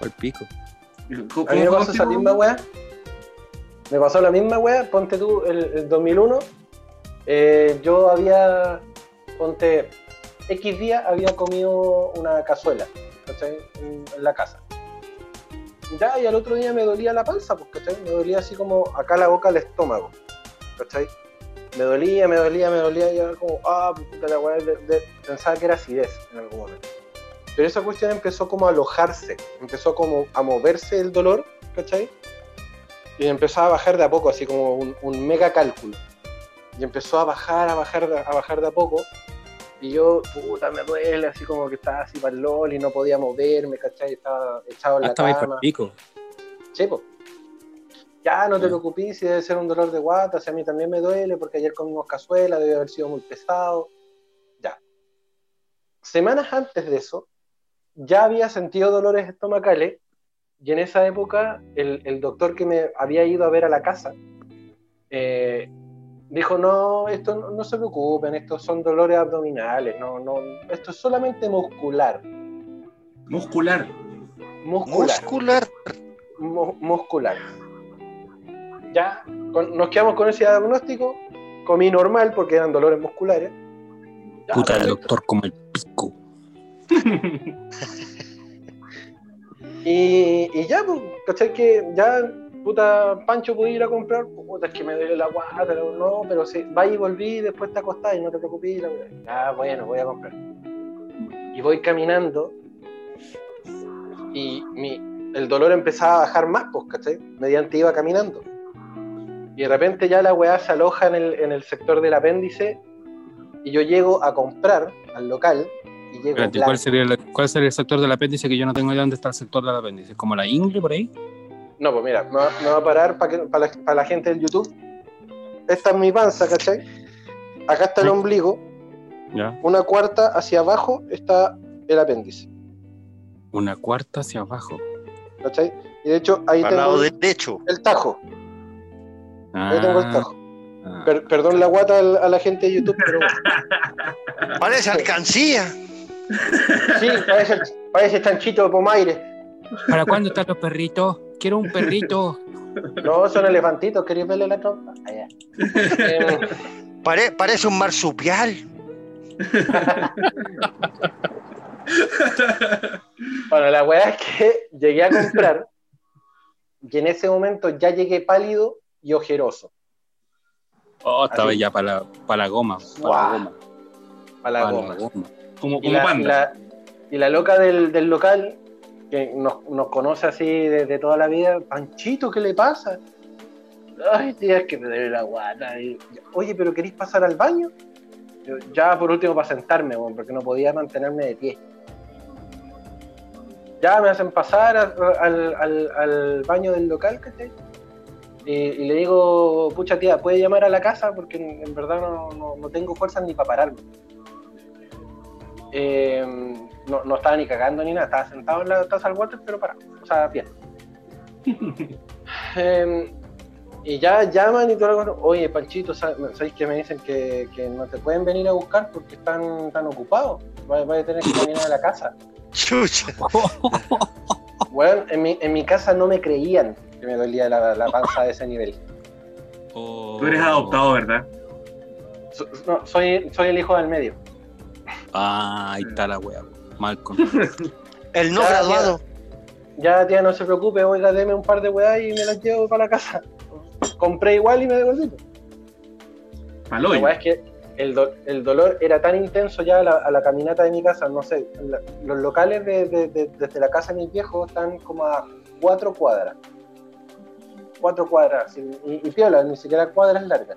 Al pico. ¿Cómo, a mí me pasó esa misma wea. Me pasó la misma wea. Ponte tú, el, el 2001. eh, yo había, ponte, X día había comido una cazuela, ¿cachai? En, en la casa. Ya, y al otro día me dolía la panza, pues, ¿cachai? Me dolía así como acá la boca, el estómago, ¿cachai? Me dolía, me dolía, me dolía, y era como, ah, puta la weá, pensaba que era acidez en algún momento. Pero esa cuestión empezó como a alojarse, empezó como a moverse el dolor, ¿cachai? Y empezó a bajar de a poco, así como un, mega cálculo. Y empezó a bajar, a bajar, a bajar de a poco. Y yo, puta, me duele, así como que estaba así para el LOL y no podía moverme, ¿cachai? Estaba echado en la Hasta vais cama. pico. Sí, po. Ya, no te preocupes si debe ser un dolor de guata, si a mí también me duele, porque ayer comimos cazuela, debe haber sido muy pesado. Ya. Semanas antes de eso, ya había sentido dolores estomacales, y en esa época el, el doctor que me había ido a ver a la casa eh, dijo: No, esto no, no se preocupen, estos son dolores abdominales, no, no, esto es solamente muscular. Muscular. Muscular. Muscular. mu- muscular. Ya con- nos quedamos con ese diagnóstico, comí normal porque eran dolores musculares. Ya, Puta, el doctor como el pico. [laughs] Y, y ya, pues, ¿cachai? Que ya, puta, Pancho pude ir a comprar, puta, es que me duele la guata, pero no, pero sí, va y volví, después te acostás y no te preocupes. la. Ah, bueno, voy a comprar. Y voy caminando y mi, el dolor empezaba a bajar más, pues, ¿cachai? Mediante iba caminando. Y de repente ya la weá se aloja en el, en el sector del apéndice y yo llego a comprar al local y llego Espérate. ¿cuál sería, el, ¿cuál sería el sector del apéndice que yo no tengo idea dónde está el sector del apéndice? ¿Como la ingle por ahí? No, pues mira, me va, me va a parar para la, pa' la gente del YouTube. Esta es mi panza, ¿cachai? Acá está el Sí. ombligo, Ya. una cuarta hacia abajo está el apéndice, Una cuarta hacia abajo. ¿cachai? Y de hecho ahí Al tengo lado el, derecho. el tajo, ahí tengo el tajo. ah. Per- perdón la guata al- a la gente de YouTube, pero bueno. [laughs] Parece alcancía. sí, parece, parece chanchito de pomaire. ¿Para cuándo están los perritos? Quiero un perrito. No, son elefantitos, ¿queréis verle la trompa? Allá. [laughs] Em, Pare- parece un marsupial. [laughs] Bueno, la weá es que llegué a comprar y en ese momento ya llegué pálido y ojeroso. Oh, estaba Así. ya para la, para la goma. Para la goma. Para la Para goma. la goma. Como, Y panda. la, y la loca del, del local, que nos, nos conoce así de, de toda la vida, Panchito, ¿qué le pasa? Ay, tía, es que me duele la guata. Oye, ¿pero queréis pasar al baño? Ya por último para sentarme, porque no podía mantenerme de pie. Ya me hacen pasar al, baño del local, ¿cachai? Y, y le digo, pucha tía, ¿puede llamar a la casa? Porque en, verdad no, no- no tengo fuerzas ni para pararme. Eh, no, no estaba ni cagando ni nada, estaba sentado en la taza del water, pero parado, o sea, bien. [laughs] Eh, y ya llaman y todo lo Oye, Panchito, ¿sabes sabéis que me dicen que, que no te pueden venir a buscar porque están, están ocupados? Vas vas a tener que venir a la casa. Chucha. [laughs] Bueno, en mi, en mi casa no me creían que me dolía la, la panza de ese nivel. Oh. Tú eres adoptado, ¿verdad? So- no, soy, soy el hijo del medio. Ah, ahí está la wea. Malcolm. [laughs] El no Ya, graduado. ya tía, no se preocupe, oiga, deme un par de weas y me las llevo para la casa. Compré igual y me devolví. Paloy. La weá es que el, do- el dolor era tan intenso ya a la, a la caminata de mi casa, no sé, la- los locales de- de- de- desde la casa de mis viejos están como a cuatro cuadras. Cuatro cuadras, sin- y, y piola, ni siquiera cuadras largas.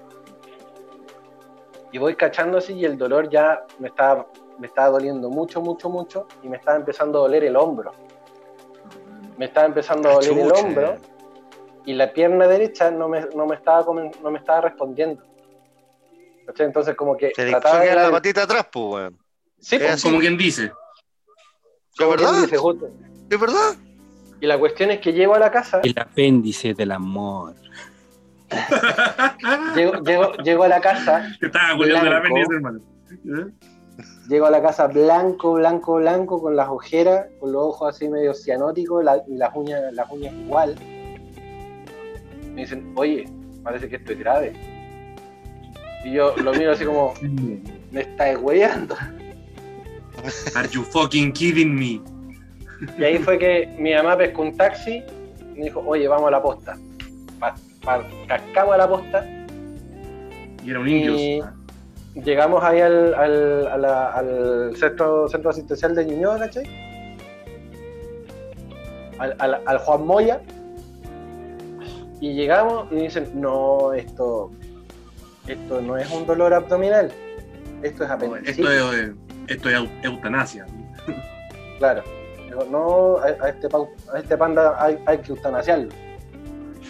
Y voy cachando así y el dolor ya me estaba, me estaba doliendo mucho, mucho, mucho y me estaba empezando a doler el hombro. Me estaba empezando a doler el hombro y la pierna derecha no me, no me, estaba, no me estaba respondiendo. Entonces como que Se le trataba de la patita atrás, pues, weón. Sí, es pues. Como quien dice. ¿Es verdad? dice, justo. ¿Es verdad? Y la cuestión es que llego a la casa, El apéndice del amor. [laughs] llego, llego, llego a la casa, Te estaba Blanco. pendiente, hermano. ¿Eh? Llego a la casa blanco, blanco, blanco, con las ojeras, con los ojos así medio cianóticos la- y las uñas, las uñas igual. Me dicen, oye, parece que esto es grave. Y yo lo miro así como, [laughs] me está hueveando. Are you fucking kidding me? Y ahí fue que mi mamá pescó un taxi y me dijo, oye, vamos a la posta. Pa, pa- cascamos a la posta Y era un indio. Llegamos ahí al, al, a la- al centro, centro asistencial de Ñuñoa, ¿cachai? Al, al- al Juan Moya. Y llegamos y dicen, no, esto, esto no es un dolor abdominal, esto es apendicitis. Esto es, esto es eutanasia. Claro. Digo, no, a, a este, pau- a este panda hay, hay que eutanasiarlo.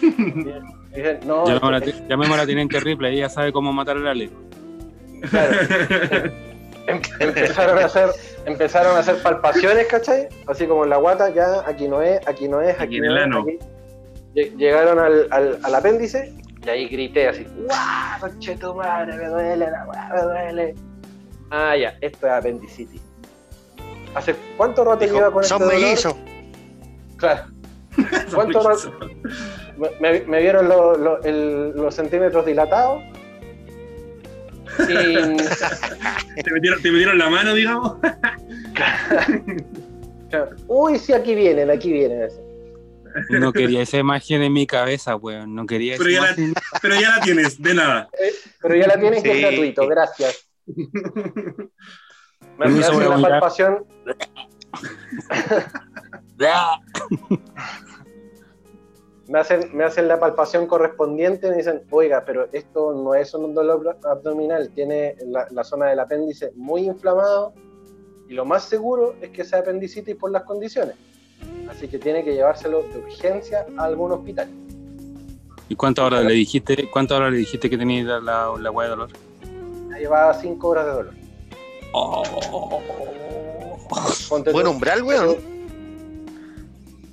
[laughs] Dicen, no, Llamemos a la, esto- te- llamemos a teniente Ripley, ella sabe cómo matar al Ale. Claro. Em- empezaron a hacer empezaron a hacer palpaciones, ¿cachai? Así como en la guata, ya aquí no es, aquí no es, Aquí aquí en no el es. aquí. Llegaron al, al, al apéndice y ahí grité así, ¡guau! Conche tu madre, me duele, la weá, me duele. Ah, ya, esto es apendicitis. ¿Hace cuánto rato lleva Dijo, con son este mellizos. Claro. [laughs] ¿Cuánto rato? Me, me- me vieron lo- lo- el- los centímetros dilatados. ¿Te metieron, te metieron la mano, digamos? Uy, sí, aquí vienen, aquí vienen. eso. No quería esa imagen en mi cabeza, weón. No quería esa Pero ya, la, imagen. pero ya la tienes, de nada. Pero ya la tienen que es Sí. gratuito, gracias. Me, me Permiso, hacen voy a la mirar. palpación, [laughs] me hacen, me hacen la palpación correspondiente y me dicen, oiga, pero esto no es un dolor abdominal, tiene la, la zona del apéndice muy inflamado y lo más seguro es que sea apendicitis por las condiciones. Así que tiene que llevárselo de urgencia a algún hospital. ¿Y cuántas horas le dijiste, cuántas horas le dijiste que tenía la, la, la weá de dolor? Llevaba cinco horas de dolor. Oh. Ponte Buen tú- umbral, weón.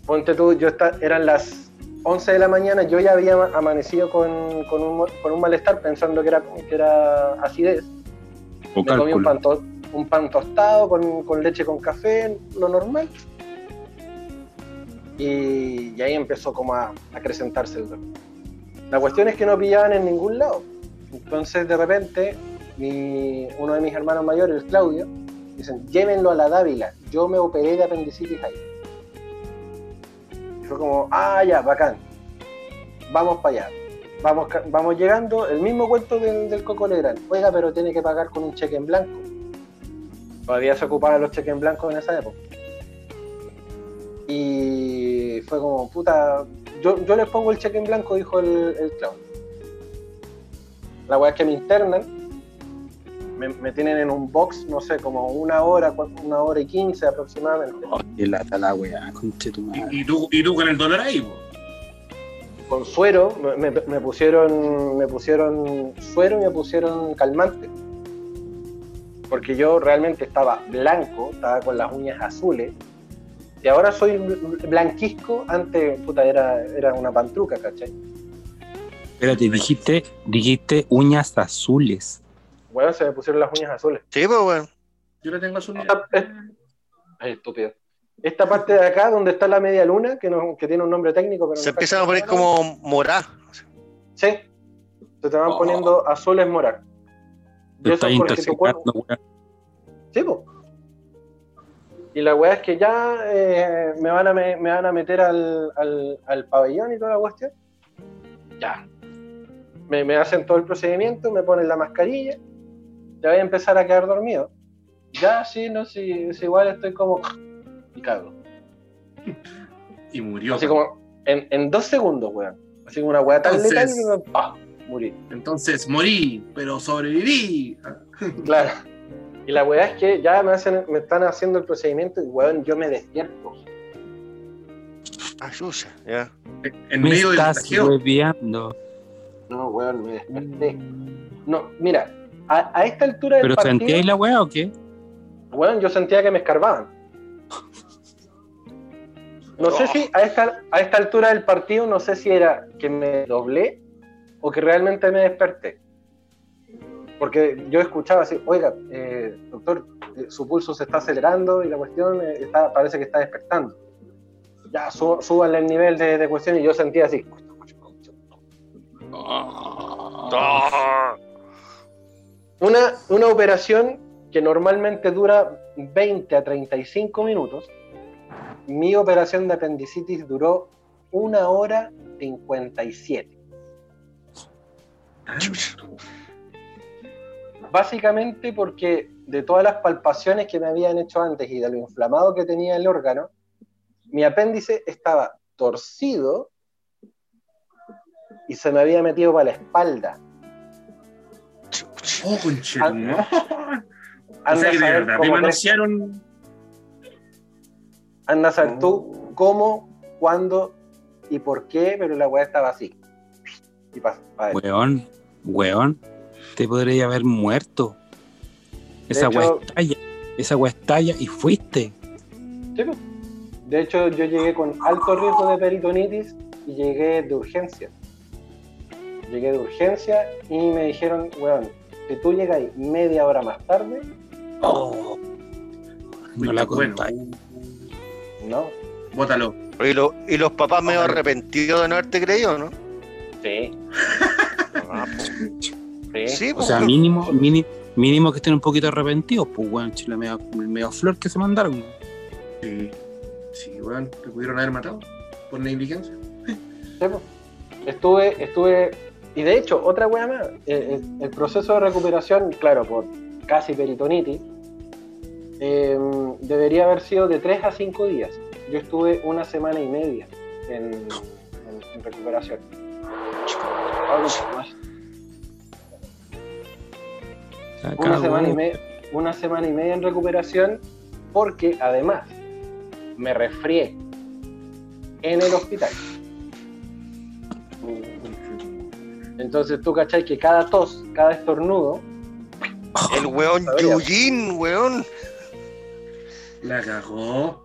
Ponte tú, yo está, eran las 11 de la mañana, yo ya había ama- amanecido con, con un, con un malestar pensando que era, que era acidez. O Me comí un pan, to- un pan tostado con, con leche con café, lo normal. Y, y ahí empezó como a acrecentarse el dolor. La cuestión es que no pillaban en ningún lado. Entonces de repente mi- uno de mis hermanos mayores, el Claudio, dicen, llévenlo a la Dávila, yo me operé de apendicitis ahí. Fue como, ah, ya, bacán, vamos para allá. Vamos, vamos llegando, el mismo cuento del, del Coco Legrand. Oiga, pero tiene que pagar con un cheque en blanco. Todavía se ocupaban los cheques en blanco en esa época. Y fue como, puta, yo, yo les pongo el cheque en blanco, dijo el, Claudio. La weá es que me internan, me, me tienen en un box, no sé, como una hora, cua- una hora y quince aproximadamente, Oh, qué lata la weá, conche tu madre. Y, y tú, y tú con el dólar ahí, po. con suero, me, me- me pusieron, me pusieron suero y me pusieron calmante. Porque yo realmente estaba blanco, estaba con las uñas azules, y ahora soy bl- blanquisco, antes puta, era, era una pantruca, ¿cachai? Espérate, dijiste, dijiste uñas azules. Bueno, se me pusieron las uñas azules. Sí, pues, weón. Yo le tengo azul. Esta, es- Ay, estúpido. Esta parte de acá, donde está la media luna, que, no, que tiene un nombre técnico, pero Se no empiezan a poner como morá. Sí. Se te van Oh. poniendo azules morar. Te Y eso es porque tu cuerpo- weón. Sí, po. Y la weá es que ya eh, me, van a me, me van a meter al, al, al pabellón y toda la cuestión. Ya. Me, me hacen todo el procedimiento, me ponen la mascarilla. Ya voy a empezar a quedar dormido. Ya, sí, no, sí, sí, igual estoy como. Y cago. Y murió. Así como en, en dos segundos, weón. Así como una weá tan letal que me. ¡pah! Morí. Entonces morí, pero sobreviví. [laughs] Claro. Y la weá es que ya me, hacen, me están haciendo el procedimiento y weón, yo me despierto. Ayuya, ya. En Me medio del estás hueveando. No, weón, me desperté. No, mira, a, a esta altura del ¿Pero partido, sentíais la weá o qué? weón, yo sentía que me escarbaban. No sé si a esta, a esta altura del partido, no sé si era que me doblé o que realmente me desperté. Porque yo escuchaba así, oiga, eh, doctor, eh, su pulso se está acelerando y la cuestión eh, está, parece que está despertando. Ya, su- súbanle el nivel de, de cuestión y yo sentía así. Una, operación que normalmente dura 20 a 35 minutos, mi operación de apendicitis duró una hora 57. Básicamente porque de todas las palpaciones que me habían hecho antes y de lo inflamado que tenía el órgano, mi apéndice estaba torcido y se me había metido para la espalda. Oh, conche, no. O sea que de verdad, te manosearon. Anda a saber tú cómo, cuándo y por qué, pero la weá estaba así. Y pa- pa- Weón, weón, te podría haber muerto. Esa hecho- weá estalla, esa weá estalla y fuiste. Sí. De hecho, yo llegué con alto riesgo de peritonitis y llegué de urgencia. Llegué de urgencia y me dijeron, weón, si tú llegas media hora más tarde, Oh, no la Bueno. contáis. no. Bótalo. Y, lo- y los papás medio arrepentidos de no haberte creído, ¿no? Sí, Ah, sí. sí, O pues. sea, mínimo, mínimo, mínimo que estén un poquito arrepentidos, pues weón, chile medio, medio flor que se mandaron. Sí. Sí, weón, te pudieron haber matado por negligencia. Sí, po. Estuve, estuve, y de hecho, otra weá más, eh, el, el proceso de recuperación, claro, por casi peritonitis, eh, debería haber sido de 3 a 5 días. Yo estuve una semana y media en, en- en recuperación. Una semana, y me- una semana y media en recuperación porque además me resfrié en el hospital. Entonces tú cachai que cada tos, cada estornudo, El weón. Yujin, weón. La cagó.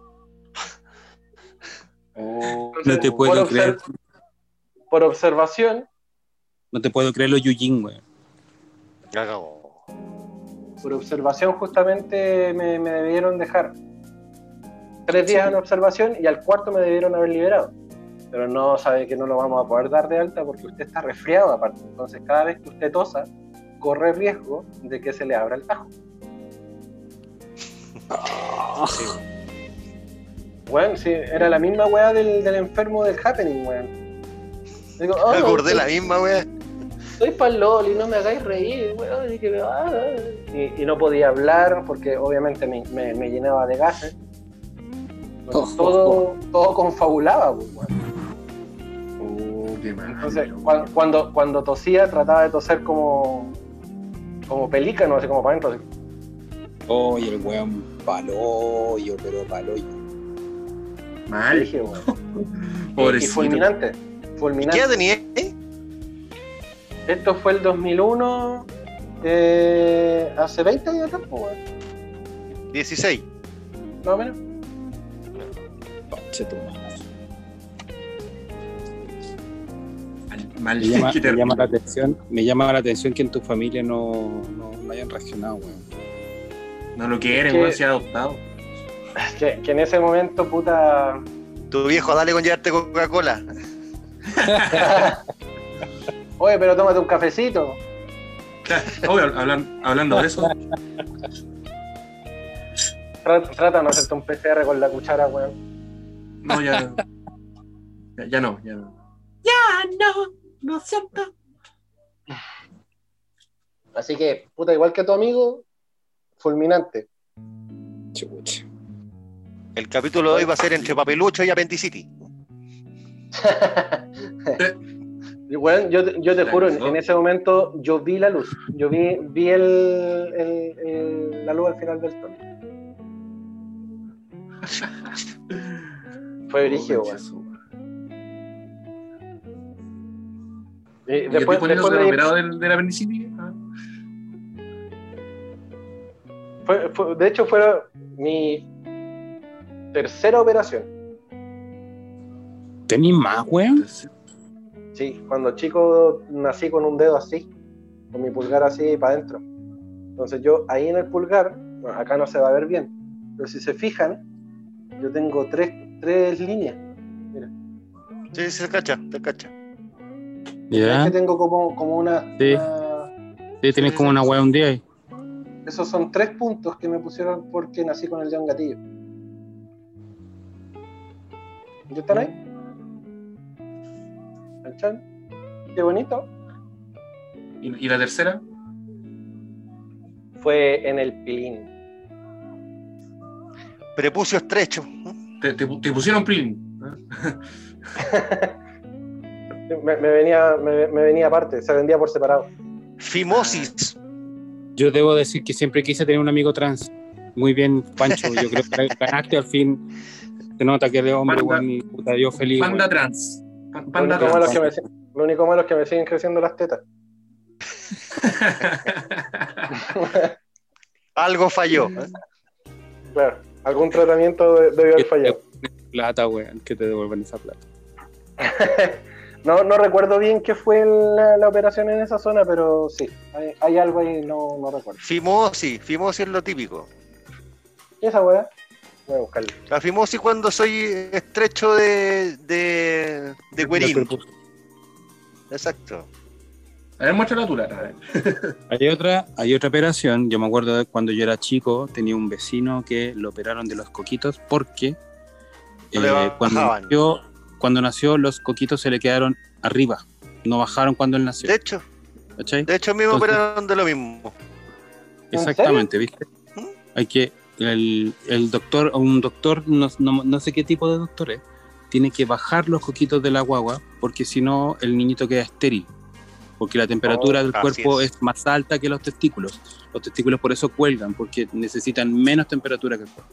No te puedo por, creer, por observación, no te puedo creer lo Yujin, weón. La cagó. por observación justamente me, me debieron dejar tres días en observación y al cuarto me debieron haber liberado. Pero no sabe que no lo vamos a poder dar de alta porque usted está resfriado aparte. Entonces cada vez que usted tosa, corre riesgo de que se le abra el tajo. Bueno, sí, era la misma weá del, del enfermo del happening, weón. Digo, Me "Oh, acordé soy- la misma, weón. soy pa'l loli, no me hagáis reír, weón. Y, que, ah, y, y no podía hablar porque obviamente me, me- me llenaba de gases. Entonces, todo, todo confabulaba, pues, weón. Oh. Entonces, cuan- cuando, cuando tosía, trataba de toser como, como pelícano, así como para adentro. así. Oye, el weón paloyo, pero paloyo. Mal. Dije, weón. [laughs] Y Pobrecito. fulminante. Fulminante. ¿Qué edad tenía? eh? Esto fue el 2001, eh, hace 20 años atrás, pues, weón. 16. Más o menos. Conche tu Mal. Me llama, [laughs] Qué me llama la atención, me llama la atención que en tu familia no, no, no hayan reaccionado, weón. No lo quieren, weón, se ha adoptado. Que, que en ese momento, puta. Tu viejo, dale con llevarte Coca-Cola. [laughs] Oye, pero tómate un cafecito. [laughs] Oye, hablan- hablando de eso. Tra- trata de no hacerte un PCR con la cuchara, weón. No, ya. ya, ya no, ya no. Ya no, no siento. Así que, puta, igual que tu amigo, fulminante. Chucha. El capítulo de hoy va a ser entre papelucho y apendicitis. [laughs] Y, weón, yo, te- yo te juro, en, en ese momento yo vi la luz. Yo vi, vi el, el- el- la luz al final del túnel. [laughs] Fue brígido, ¿Y después, después, después operado del, del apendicitis? Ah. fue- fue- de hecho, fue mi tercera operación. ¿Tenís más, weón? Sí, cuando chico nací con un dedo así, con mi pulgar así para adentro. Entonces yo ahí en el pulgar, bueno, acá no se va a ver bien, pero si se fijan, yo tengo tres, tres líneas. Sí, se cacha, se cacha. Es que tengo como, como una, Sí. una- Sí, sí, como una weá un día ahí. Esos son tres puntos que me pusieron porque nací con el en gatillo. ¿Ya están ahí? Qué bonito. ¿Y, y la tercera? Fue en el pilín. Prepucio estrecho. ¿Te, te, te pusieron pilín? ¿Ah? [laughs] Me, me venía, me, me venía aparte, se vendía por separado. Fimosis. Yo debo decir que siempre quise tener un amigo trans. Muy bien, Pancho. Yo creo que ganaste al fin. Se nota que eres hombre, Panda. weón, y puta, yo feliz. Panda trans. Lo Panda único, malo es trans. que me, lo único malo es que me siguen creciendo las tetas. [laughs] Algo falló. Claro, algún tratamiento de- debió haber fallado. Plata, weón, que te devuelvan esa plata. [laughs] No, no recuerdo bien qué fue la, la operación en esa zona, pero sí, hay, hay algo ahí, no, no recuerdo. Fimosis. Fimosis es lo típico. ¿Y esa weá? Voy a buscarla. La fimosis cuando soy estrecho de, de, de cuerín. Exacto. A ver, muestra la tula. A ver. [laughs] Hay otra, hay otra operación. Yo me acuerdo de cuando yo era chico, tenía un vecino que lo operaron de los coquitos porque eh, cuando, nació, cuando nació los coquitos se le quedaron arriba. No bajaron cuando él nació. De hecho, ¿cachai? de hecho a mí me Entonces- operaron de lo mismo. ¿En Exactamente, ¿viste? ¿Mm? Hay que, el, el doctor, un doctor, no, no, no sé qué tipo de doctor es, tiene que bajar los coquitos de la guagua, porque si no, el niñito queda estéril. Porque la temperatura Oh, del cuerpo es. es. más alta que los testículos. Los testículos por eso cuelgan, porque necesitan menos temperatura que el cuerpo.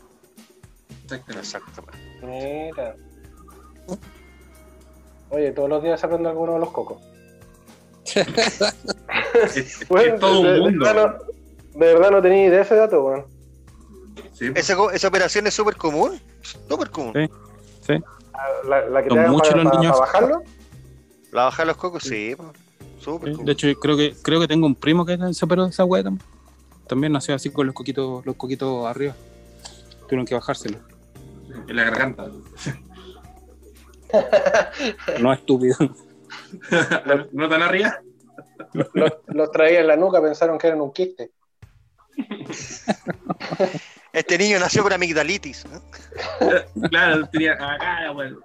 Exactamente. Exactamente. Mira. Oye, todos los días se aprende alguno de los cocos. [laughs] Es, es Bueno, todo de, un de mundo. verdad no, de verdad no tenía idea de ese dato, weón. Sí. Esa, co- esa operación es súper común. Súper común. Sí. La, la que Son te muchos para, los para- niños. para bajarlo. La baja de los cocos, sí. Súper Sí, común. De hecho, creo que, creo que tengo un primo que se operó de esa hueá también. También nació así con los coquitos, los coquitos arriba. Tuvieron que bajárselo. En la garganta. [laughs] No estúpido. ¿No tan arriba? Los, los traía en la nuca, pensaron que eran un quiste. Este niño nació con amigdalitis. ¿eh? Claro, tenía acá, bueno.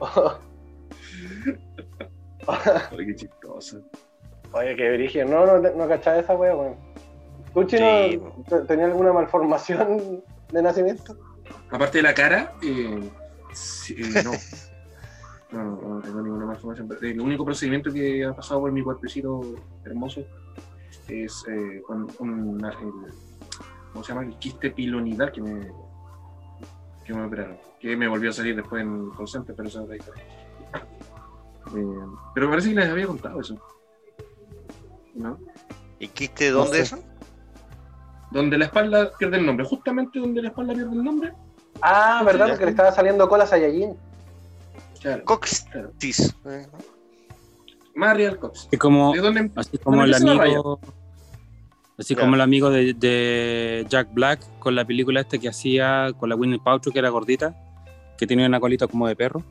[laughs] Oye, qué chistoso. Oye, qué brillo. No, no, no cachaba esa wea, weón. ¿Tú, Chino, Sí. tenías alguna malformación de nacimiento? Aparte de la cara, eh, sí, no. [laughs] No, no, no tengo ninguna malformación. El único procedimiento que ha pasado por mi cuerpecito hermoso es eh, con un, el- ¿cómo se llama? El quiste pilonidal que me, que me operaron. Que me volvió a salir después en consente, pero eso es otra historia. Eh, pero parece que les había contado eso. ¿No? ¿Y quiste dónde sé. eso? Donde la espalda pierde el nombre. Justamente donde la espalda pierde el nombre. Ah, ¿verdad? Porque le estaba saliendo cola a Saiyajin. Claro. Coxis. ¿eh? Marial Cox. Es como, ¿De dónde? así como el amigo. Así como el amigo de, de Jack Black con la película esta que hacía con la Winnie Paltrow que era gordita, que tenía una colita como de perro.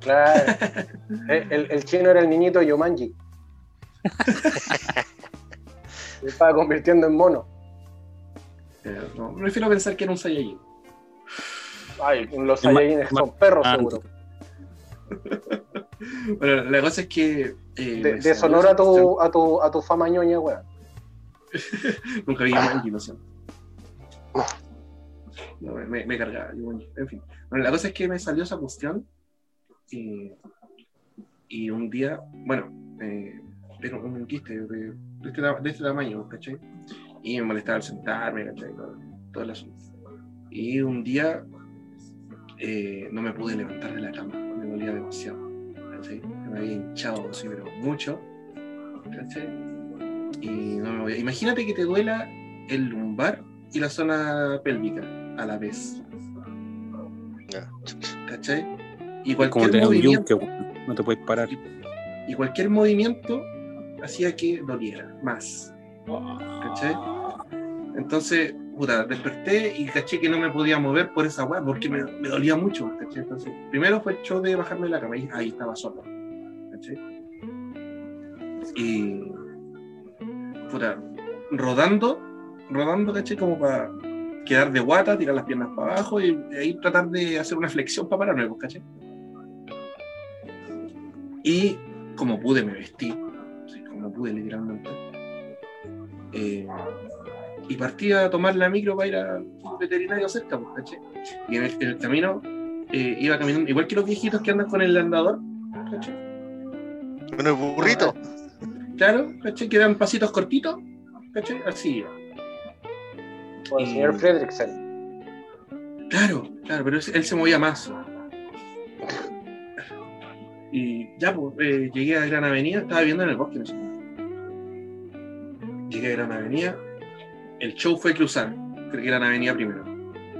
Claro. [laughs] el, el- chino era el niñito Yomanji. [laughs] Se estaba convirtiendo en mono. Eh, no, prefiero pensar que era un Saiyajin. Ay, los Saiyajines son perros, Ah, seguro. [laughs] Bueno, la cosa es que. eh, De, me deshonora a tu, a, tu, a tu fama ñoña, weón. [laughs] Nunca vi Jumanji, lo siento. No, me, me cargaba. En fin. Bueno, la cosa es que me salió esa cuestión. Y, y un día, bueno, eh, era un quiste de, de este, de este tamaño, ¿cachai? Y me molestaba al sentarme, ¿cachai? Todo, todo el asunto. Y un día eh, no me pude levantar de la cama, me dolía demasiado. Me había hinchado así, pero mucho, ¿cachai? Y no me voy a- Imagínate que te duela el lumbar y la zona pélvica a la vez. ¿cachai? Y como cualquier un movimiento. No te puedes parar. y cualquier movimiento hacía que doliera más. ¿Cachai? Entonces, puta, desperté y caché que no me podía mover por esa weá porque me, dolía mucho. ¿cachai? Entonces, primero fue el show de bajarme de la cama y ahí estaba solo. Y, puta, rodando, rodando, ¿cachai? Como para quedar de guata, tirar las piernas para abajo y ahí tratar de hacer una flexión para pararme, pues, ¿cachai? Y como pude, me vestí, como pude literalmente. Eh, y partí a tomar la micro para ir al veterinario cerca, pues, ¿cachai? Y en el, en el camino eh, iba caminando, igual que los viejitos que andan con el andador, ¿cachai? Con el burrito. Claro, ¿cachai? Que dan pasitos cortitos, ¿cachai? Así iba. Con el señor Fredricksen. Claro, claro, pero él se movía más. Y ya, pues, eh, llegué a Gran Avenida, estaba viviendo en el bosque. No sé. Llegué a Gran Avenida, el show fue cruzar, creo que Gran Avenida primero.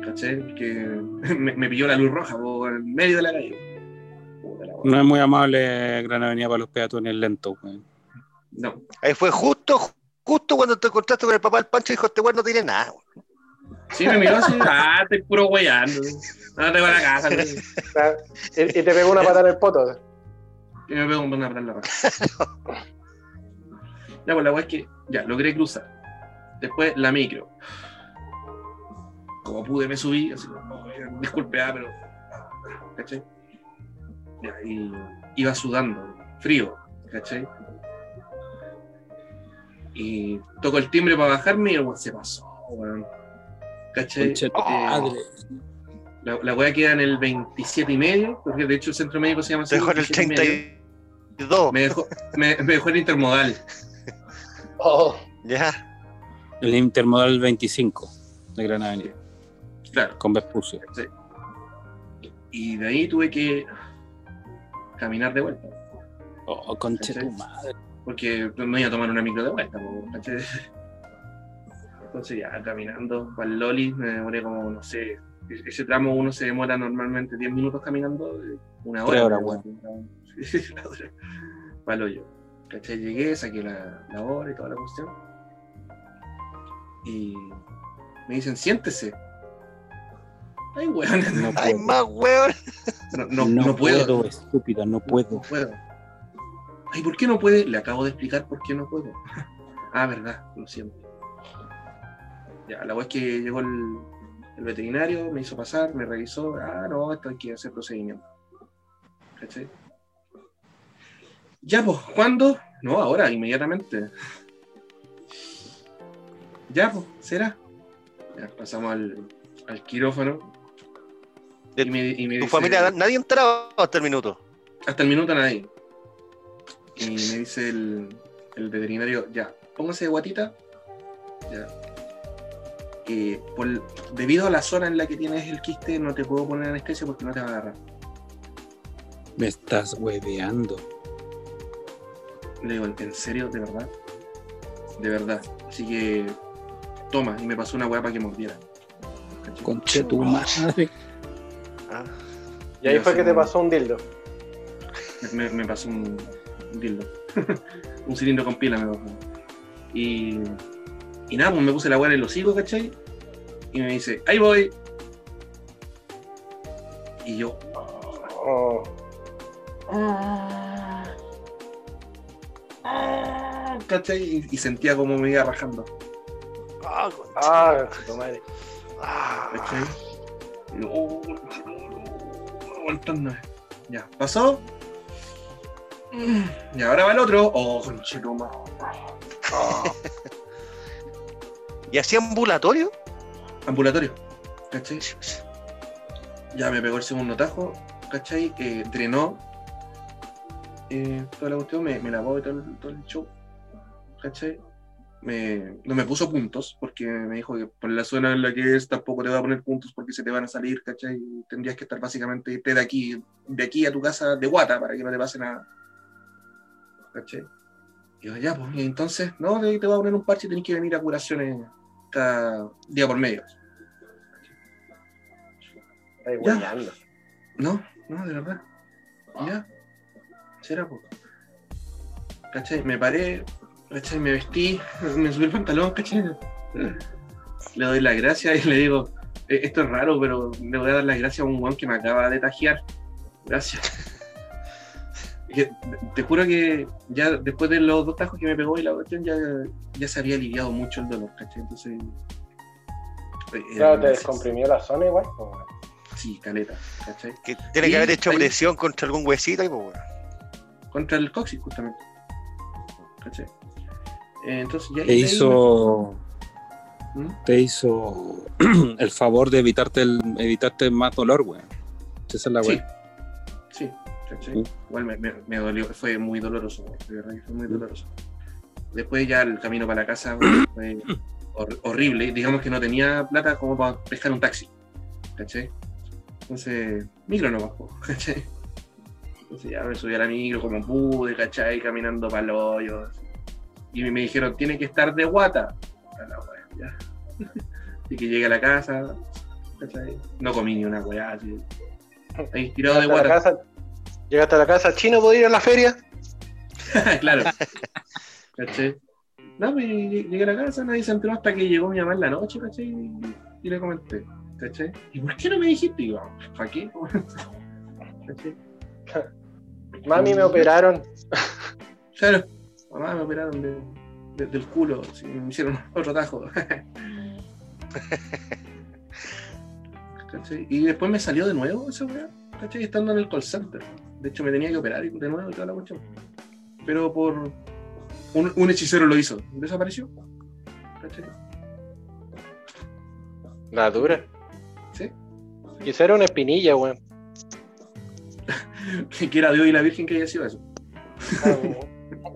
¿Cachai? Porque [laughs] me, me pilló la luz roja por el medio de la calle. La. No es muy amable Gran Avenida para los peatones lentos, weón. No, Ahí fue justo, justo cuando te encontraste con el papá del Pancho y dijo, este weón no tiene nada. weón". sí me miró así, ah, estoy puro weyando. No te voy a la casa. güey. [laughs] Y, y te pegó una patada en el poto. Y me pego una patada en la raja. [laughs] ya, pues la weá es que ya, logré cruzar. Después la micro. Como pude, me subí, así "Oh, disculpe, ah, pero. ¿Cachai? Y iba sudando, frío, ¿cachai? Y toco el timbre para bajarme y el se pasó, weón. ¿Cachai? Madre. la, la weá queda en el 27 y medio, porque de hecho el centro médico se llama así. Dejó en el 27 y medio. 32. Me dejó, me, me dejó el intermodal. Oh, [laughs] Ya. El intermodal 25 de Gran Avenida, Claro. con Vespucio. Y de ahí tuve que caminar de vuelta. Oh, concha tu madre. Porque no iba a tomar una micro de vuelta. [laughs] Entonces ya caminando para el Loli me demoré como, no sé, ese tramo uno se demora normalmente 10 minutos caminando, eh, una hora. Tres horas, Para el [laughs] hoyo. ¿Cachai? Llegué, saqué la, la hora y toda la cuestión. Y me dicen, siéntese. Ay, weón, No [laughs] Ay, más weón. no, no, no puedo. estúpida, no puedo. No puedo. Ay, ¿por qué no puede? Le acabo de explicar por qué no puedo. [laughs] ah, verdad, lo siento. Ya, la wea es que llegó el, el veterinario, me hizo pasar, me revisó. Ah, no, esto hay que hacer procedimiento. ¿Cachai? Ya, pues, ¿cuándo? No, ahora, inmediatamente. Ya, pues, será. Ya, pasamos al, al quirófano. De Y me- y me Tu dice- familia, nadie entraba hasta el minuto. hasta el minuto nadie. Y me dice el, el veterinario, ya, póngase de guatita. Ya. Eh, por- debido a la zona en la que tienes el quiste, no te puedo poner anestesia porque no te va a agarrar. Me estás hueveando. Le digo, ¿en serio? ¿De verdad? De verdad. Así que toma, y me pasó una weá para que mordiera. Concha tu madre. [laughs] Ah, y ahí fue que te pasó un dildo. me, me pasó un, un dildo. [laughs] un cilindro con pila me pasó. Y, y nada, pues me puse la weá en el hocico, ¿cachai? Y me dice, ahí voy. Y yo, Oh, ¿cachai? Y, y sentía como me iba rajando. Ah, ¡Ah! tu madre. Ah. ¿Cachai? Y yo, oh, no, no, aguantándome. Ya, pasó. Y ahora va el otro. Oh, conchetumare. Ah, [laughs] ¿Y hacía ambulatorio? Ambulatorio. ¿Cachai? Ya me pegó el segundo tajo, ¿cachai? Eh, drenó eh, toda la cuestión, me, me lavó y todo el, todo el show, ¿cachai? Me, no me puso puntos, porque me dijo que por la zona en la que es tampoco te va a poner puntos porque se te van a salir, ¿cachai? Tendrías que estar básicamente irte de aquí, de aquí a tu casa de guata para que no te pase nada. ¿Cachai? Y yo, ya, pues, y entonces, no, te, te voy a poner un parche y tenés que venir a curaciones cada día por medio. estáis Ya. hueveando. No, no, de verdad. Ya. Será poco. ¿Cachai? Me paré, ¿cachai? Me vestí, me subí el pantalón, ¿cachai? Le doy las gracias y le digo, "Eh, esto es raro, pero le voy a dar las gracias a un guan que me acaba de tajear. Gracias. [laughs] Que, Te juro que ya después de los dos tajos que me pegó y la cuestión ya, ya se había aliviado mucho el dolor, ¿cachai? Entonces. eh, Claro, te descomprimió la zona igual. pues. Sí, caleta, ¿cachai? Que tiene Y que haber hecho ahí- presión contra algún huesito y pues, weón. contra el coxis justamente. ¿Cachai? Entonces ya Te hizo, ¿Mm? te hizo [clears throat] el favor de evitarte el, evitarte más dolor, weón. Esa es la Sí, weá. sí. Sí. Igual me, me- me dolió, fue muy doloroso, güey, de verdad que fue muy doloroso. Después ya el camino para la casa [clears throat] fue hor- horrible, digamos que no tenía plata como para pescar un taxi, ¿cachai? Entonces, micro no bajó, [laughs] ¿cachai? Entonces ya me subí a la micro como pude, ¿cachai? Caminando para el hoyo. así. Y me dijeron, tiene que estar de guata. La wea, ya. [laughs] Y que llegue a la casa, ¿cachai? No comí ni una weá, así. Ahí tirado de guata. casa, llegaste a la casa, chino, ¿puedo ir a la feria? [laughs] claro. ¿Cachai? No, pues ll- llegué a la casa, nadie se enteró hasta que llegó mi mamá en la noche, ¿cachai? Y, y le comenté, ¿cachai? ¿Y por qué no me dijiste? Y yo, ¿para qué? [laughs] ¿Cachai? Mami, me operaron. Claro, mamá me operaron de- de- del culo, sí, me hicieron [laughs] otro tajo. ¿Cachai? Y después me salió de nuevo esa weá, ¿cachai? Estando en el call center. De hecho, me tenía que operar y- de nuevo y toda la cuestión. Pero por. Un, un hechicero lo hizo, desapareció. ¿Cachai? La dura. Sí. Quisiera una espinilla, weón. [laughs] que era Dios y la Virgen que haya sido eso.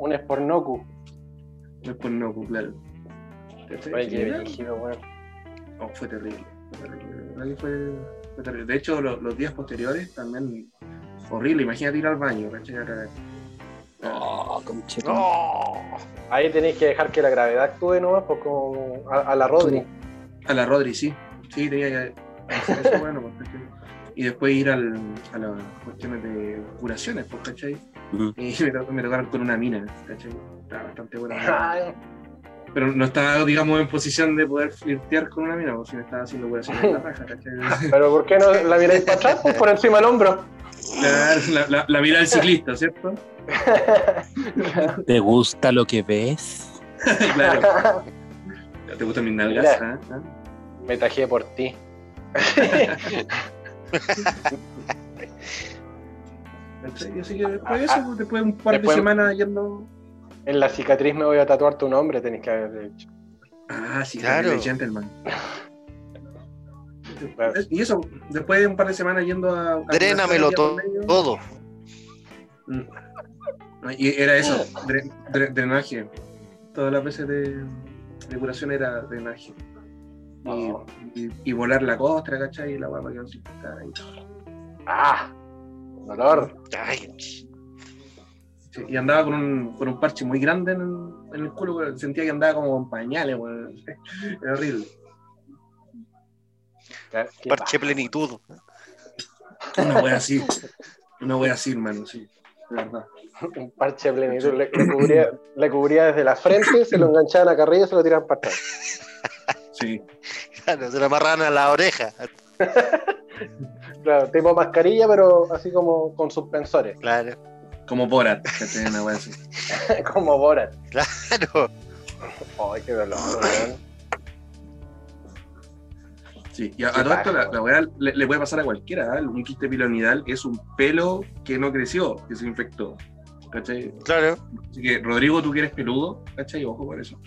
Un espornocu. Después no, pues, claro. Fue terrible. Fue terrible. fue, fue terrible. De hecho, lo- los días posteriores también horrible. Imagínate ir al baño, ¿cachai? Oh, ¡No! Ahí tenéis que dejar que la gravedad actúe nomás, pues como a, a la Rodri. A la Rodri, sí. Sí, tenía que hacer eso, [laughs] bueno, pues. Y después ir al, a las cuestiones de curaciones, pues, ¿cachai? Ujú. Y me, to- me tocaron con una mina, ¿cachai? Estaba bastante buena. Pero no estaba, digamos, en posición de poder flirtear con una mina, pues si me estaba haciendo curaciones en la [laughs] raja, ¿cachai? Pero ¿por qué no la miráis para atrás? Pues por encima del hombro. La, la, la mira del ciclista, ¿cierto? [laughs] ¿Te gusta lo que ves? [laughs] claro. ¿Te gustan mis nalgas? Mira. ¿Ah? Me tajé por ti. ¿Cachai? Así que después de eso, pues, después de un par Después- de semanas yendo. En la cicatriz me voy a tatuar tu nombre, tenéis que haber dicho. Ah, sí, Claro. claro. gentleman. Y eso, después de un par de semanas yendo a. a Drénamelo día por to- medio, todo. mm, Y era eso, dre- dre- drenaje. Todas las veces de, de curación era drenaje. Y, Oh. y- y volar la costra, ¿cachai? Y la guapa que no se. ¡Ah! Dolor. Ay, Sí, y andaba con un, con un parche muy grande en el, en el culo, sentía que andaba como con pañales, weón. Era horrible. Parche plenitud. Una wea así. Una wea así, hermano, sí. De verdad. Un parche plenitud. Le, le cubría, le cubría desde la frente, se lo enganchaban a carrillo y se lo tiraban para atrás. Sí. Claro, [laughs] se lo amarran a la oreja. [laughs] Claro, tipo mascarilla, pero así como con suspensores. [laughs] Claro, Como Borat, ¿cachai? Una wea así. como Borat. claro. Ay, qué dolor, weón. Sí, y a, todo esto la, la weá le, le puede pasar a cualquiera. ¿eh? Un quiste piloidal es un pelo que no creció, que se infectó. ¿Cachai? Claro. Así que, Rodrigo, tú que eres peludo, ¿cachai? Ojo por eso.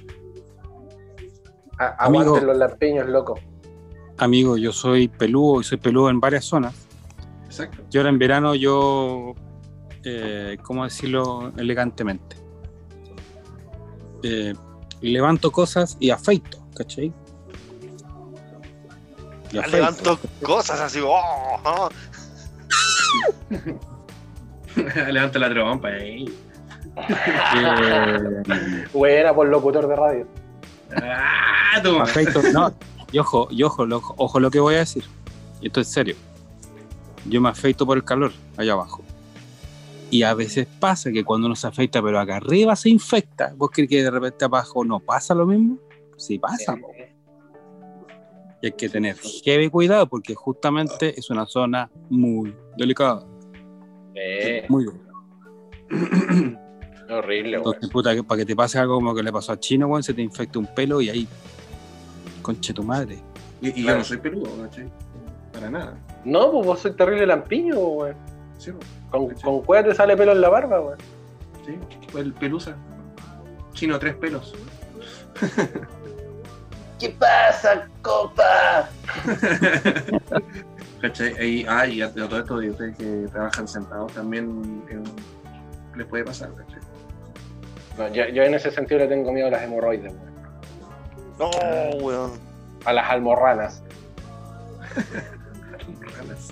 A- Amigo. Los lampiños, loco. Amigo, yo soy peludo y soy peludo en varias zonas. Exacto. Y ahora en verano yo, eh, ¿cómo decirlo elegantemente? Eh, levanto cosas y afeito, ¿cachai? Y afeito. Levanto cosas así. oh, oh. [laughs] Levanta la trompa, eh. Buena por locutor de radio. ¡Ah! Afeito, no. Y ojo, y ojo, lo- ojo lo que voy a decir. Y esto es serio. Yo me afeito por el calor, allá abajo. Y a veces pasa que cuando uno se afeita, pero acá arriba se infecta. ¿Vos crees que de repente abajo no pasa lo mismo? Sí pasa. po. Y hay que tener heavy cuidado porque justamente es una zona muy delicada. Eh, Muy delicada. [clears throat] horrible. Entonces, puta, para que te pase algo como que le pasó a Chino, weón, se te infecta un pelo y ahí. Conche tu madre. Y, y yo no soy peludo, ¿cachai? Para nada. No, pues vos sois terrible lampiño, weón. Sí. Con, con cueva te sale pelo en la barba, weón. sí. El pelusa. Chino, tres pelos. [laughs] ¿Qué pasa, copa? [laughs] ¿Cachai? Ah, y a, a todo esto de ustedes que trabajan sentados también eh, les puede pasar, ¿cachai? No, yo, yo en ese sentido le tengo miedo a las hemorroides, weón. No, weón. A las almorranas. Ranas.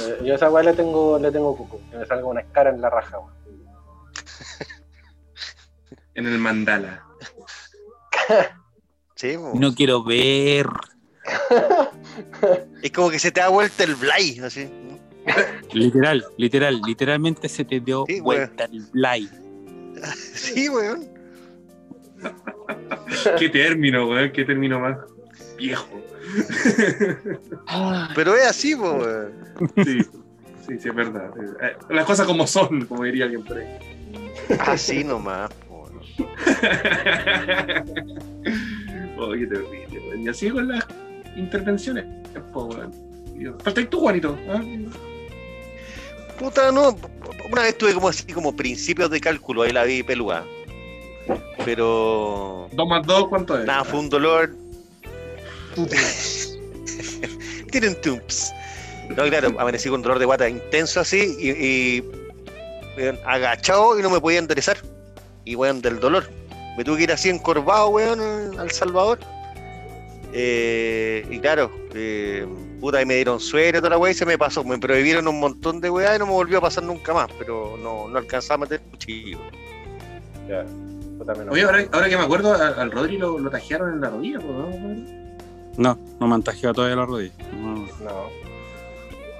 Eh, Yo a esa weá le tengo, le tengo cuco. Que me salga una escara en la raja, weón. [laughs] En el mandala. [laughs] Sí, po. No quiero ver. Es como que se te da vuelta el blay, así. Literal, literal, literalmente se te dio Sí, vuelta el blind. [laughs] Sí, weón. [laughs] ¿Qué término, weón? ¿Qué término más viejo? Pero es así, weón. Sí, sí, sí, es verdad. Eh, Las cosas como son, como diría alguien por ahí. Así nomás, weón. [laughs] oh, qué terrible, weón. Y así con las intervenciones, po, weón. Falta tú, Juanito. ¿ah? Puta, no. Una vez tuve como así como principios de cálculo, ahí la vi peluda. Pero. Dos más dos, ¿cuánto es? Nada, fue un dolor. [laughs] Tienen tumps. No, claro, amanecí con dolor de guata intenso así y, y weón, agachado y no me podía enderezar. Y weón, del dolor. Me tuve que ir así encorvado, weón, al Salvador. Eh, y claro, eh, puta, ahí me dieron suero y toda la weá y se me pasó. Me prohibieron un montón de weá y no me volvió a pasar nunca más. Pero no, no alcanzaba a meter el cuchillo. Ya. Oye, ahora, ahora que me acuerdo, al, al Rodri lo, lo tajearon en la rodilla, ¿no? No, no me han tajeado todavía la rodilla. No. No.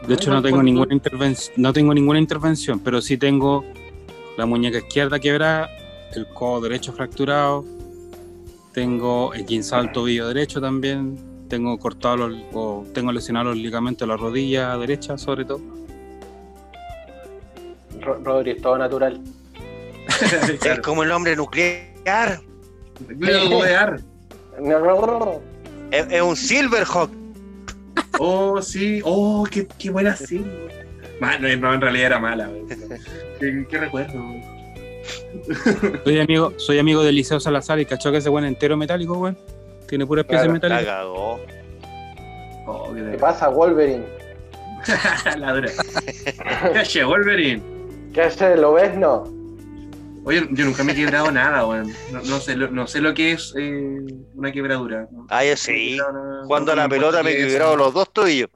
De hecho, no tengo ninguna intervención, no tengo ninguna intervención, pero sí tengo la muñeca izquierda quebrada, el codo derecho fracturado, tengo el guinzado del tobillo derecho también, tengo cortado los, o tengo lesionado los ligamentos de la rodilla derecha, sobre todo. Ro- Rodri es todo natural. [laughs] Es como el hombre nuclear. Nuclear. Es, es un Silverhawk. Oh, sí. Oh, qué, qué buena. Ma- no, no, en realidad era mala. ¿Qué, qué recuerdo? Soy amigo, soy amigo del Liceo Salazar y cachó que ese buen entero metálico, weón. Tiene puras piezas Claro, La metálicas. cagó. Oh, qué ¿Qué pasa, Wolverine? [laughs] La dura. Cache, Wolverine. ¿Qué hace? ¿Lo ves? No. Oye, yo nunca me he quebrado nada, weón. No, no sé, lo, no sé lo que es eh, una quebradura. ¿no? Ah, yo sí. Jugando a No la pelota me he quebrado los dos tobillos.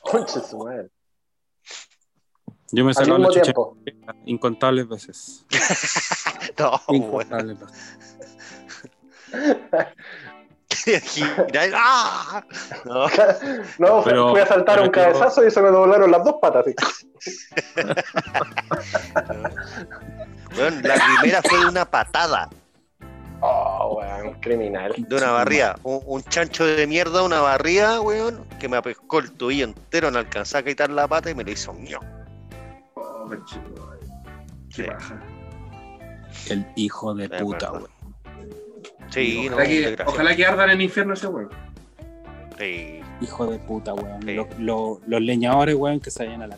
Concha su madre. Yo me he sacado la chucha tiempo. incontables veces. [laughs] No, bueno. Incontables veces. ¡Ah! No, No, Pero- fui a saltar un cabezazo y se me doblaron las dos patas. así. [laughs] weón, la primera fue de una patada, Oh, weón, criminal. de una barría. Un, un chancho de mierda, una barría, weón, que me apescó el tobillo entero, no alcanzaba a quitar la pata y me lo hizo ño. Oh. Qué Sí. baja. El hijo de puta, weón. Sí, no, ojalá, que, desgraciado. ojalá que ardan en el infierno ese weón. Sí. Hijo de puta, weón. Sí. Los leñadores, weón, que se vayan a la.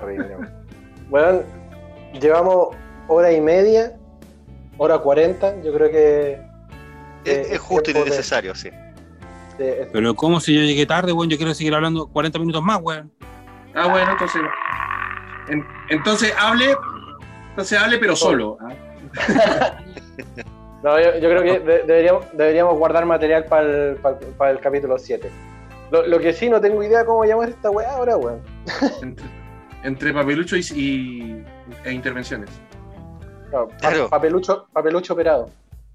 Terrible. weón. Bueno, llevamos hora y media, hora cuarenta. Yo creo que. Es, es justo y de- necesario, sí. Pero ¿cómo si yo llegué tarde, weón? Yo quiero seguir hablando 40 minutos más, weón. Ah, bueno, entonces. en- entonces hable. Entonces hable, pero solo. ¿ah? [laughs] no, yo, yo creo que de- deberíamos, deberíamos guardar material para el, para el- para el capítulo 7. Lo, lo que sí, no tengo idea cómo llamar esta weá ahora, weón. [laughs] Entre, papelucho y, y- e intervenciones. No, pa- Claro. papelucho, papelucho operado.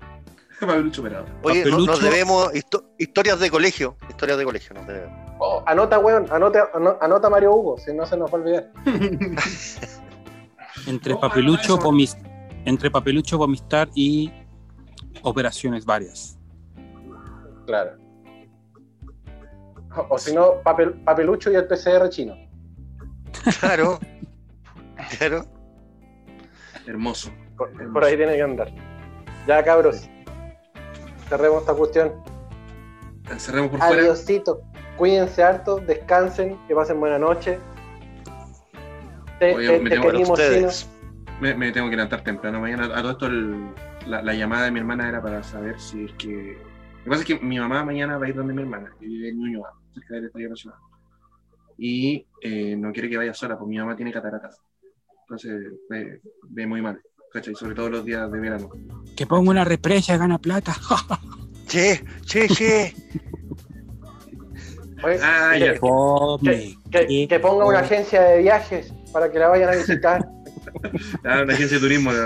[laughs] papelucho operado. Oye, no- nos debemos histo- historias de colegio. Historias de colegio nos debemos. Oh, anota, weón, anota, ano- anota Mario Hugo, si no se nos va a olvidar. [laughs] Entre papelucho, eso- entre papelucho, vomistar y operaciones varias. Claro. O, o si no, papel, papelucho y el PCR chino. Claro. [laughs] Claro. Hermoso. Por, por ahí tiene que andar. Ya, cabros. Cerremos esta cuestión. Cerremos por fuera. Adiosito. Cuídense harto, descansen, que pasen buena noche. Te, Oye, te- me te tengo- Para queremos, Chino. ustedes. Me, me tengo que levantar temprano mañana. A todo esto, el- la, la llamada de mi hermana era para saber si es que. Lo que pasa es que mi mamá mañana va a ir donde mi hermana, que vive en Ñuñoa, cerca del Estadio Nacional. Y eh, no quiere que vaya sola, porque mi mamá tiene cataratas. Entonces ve, ve muy mal, ¿cachai? Sobre todo los días de verano. Que ponga una represa, gana plata. [laughs] Che, che, che. Oye, Ah, que, ya. Fome. que- Qué que ponga una agencia de viajes para que la vayan a visitar. Ah, una agencia de turismo. [laughs]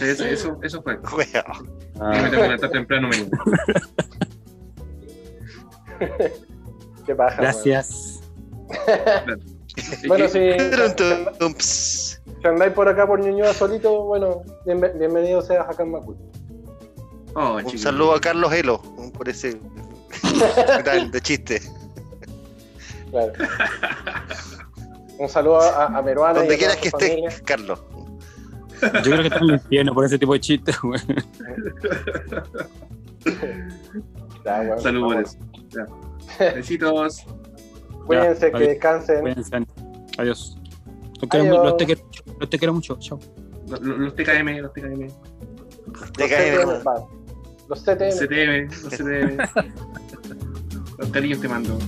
Eso, eso, eso fue. Ah, Yo me tengo que levantar temprano mañana. [laughs] Qué paja. Gracias. [laughs] Bueno, si, si- andáis por acá por Ñuñoa solito, bueno, bienve- bienvenido seas acá en Macul. Oh, Un chiquillo. saludo a Carlos Elo por ese [laughs] de chiste. Claro. Un saludo a, a Meruana y Donde a quieras que estés. Carlos. Yo creo que están en el infierno por ese tipo de chistes, weón. [laughs] Ya, bueno, Saludos. Ya. Besitos. Cuídense, Ya, que adiós. descansen. Cuídense. Adiós. Los, los te quiero mucho. Los te quiero mucho. Chao. Los, los TKM, los TKM. Los Te cae, CTM. Los Los. CTM, los [laughs] CTM. los cariños te mando.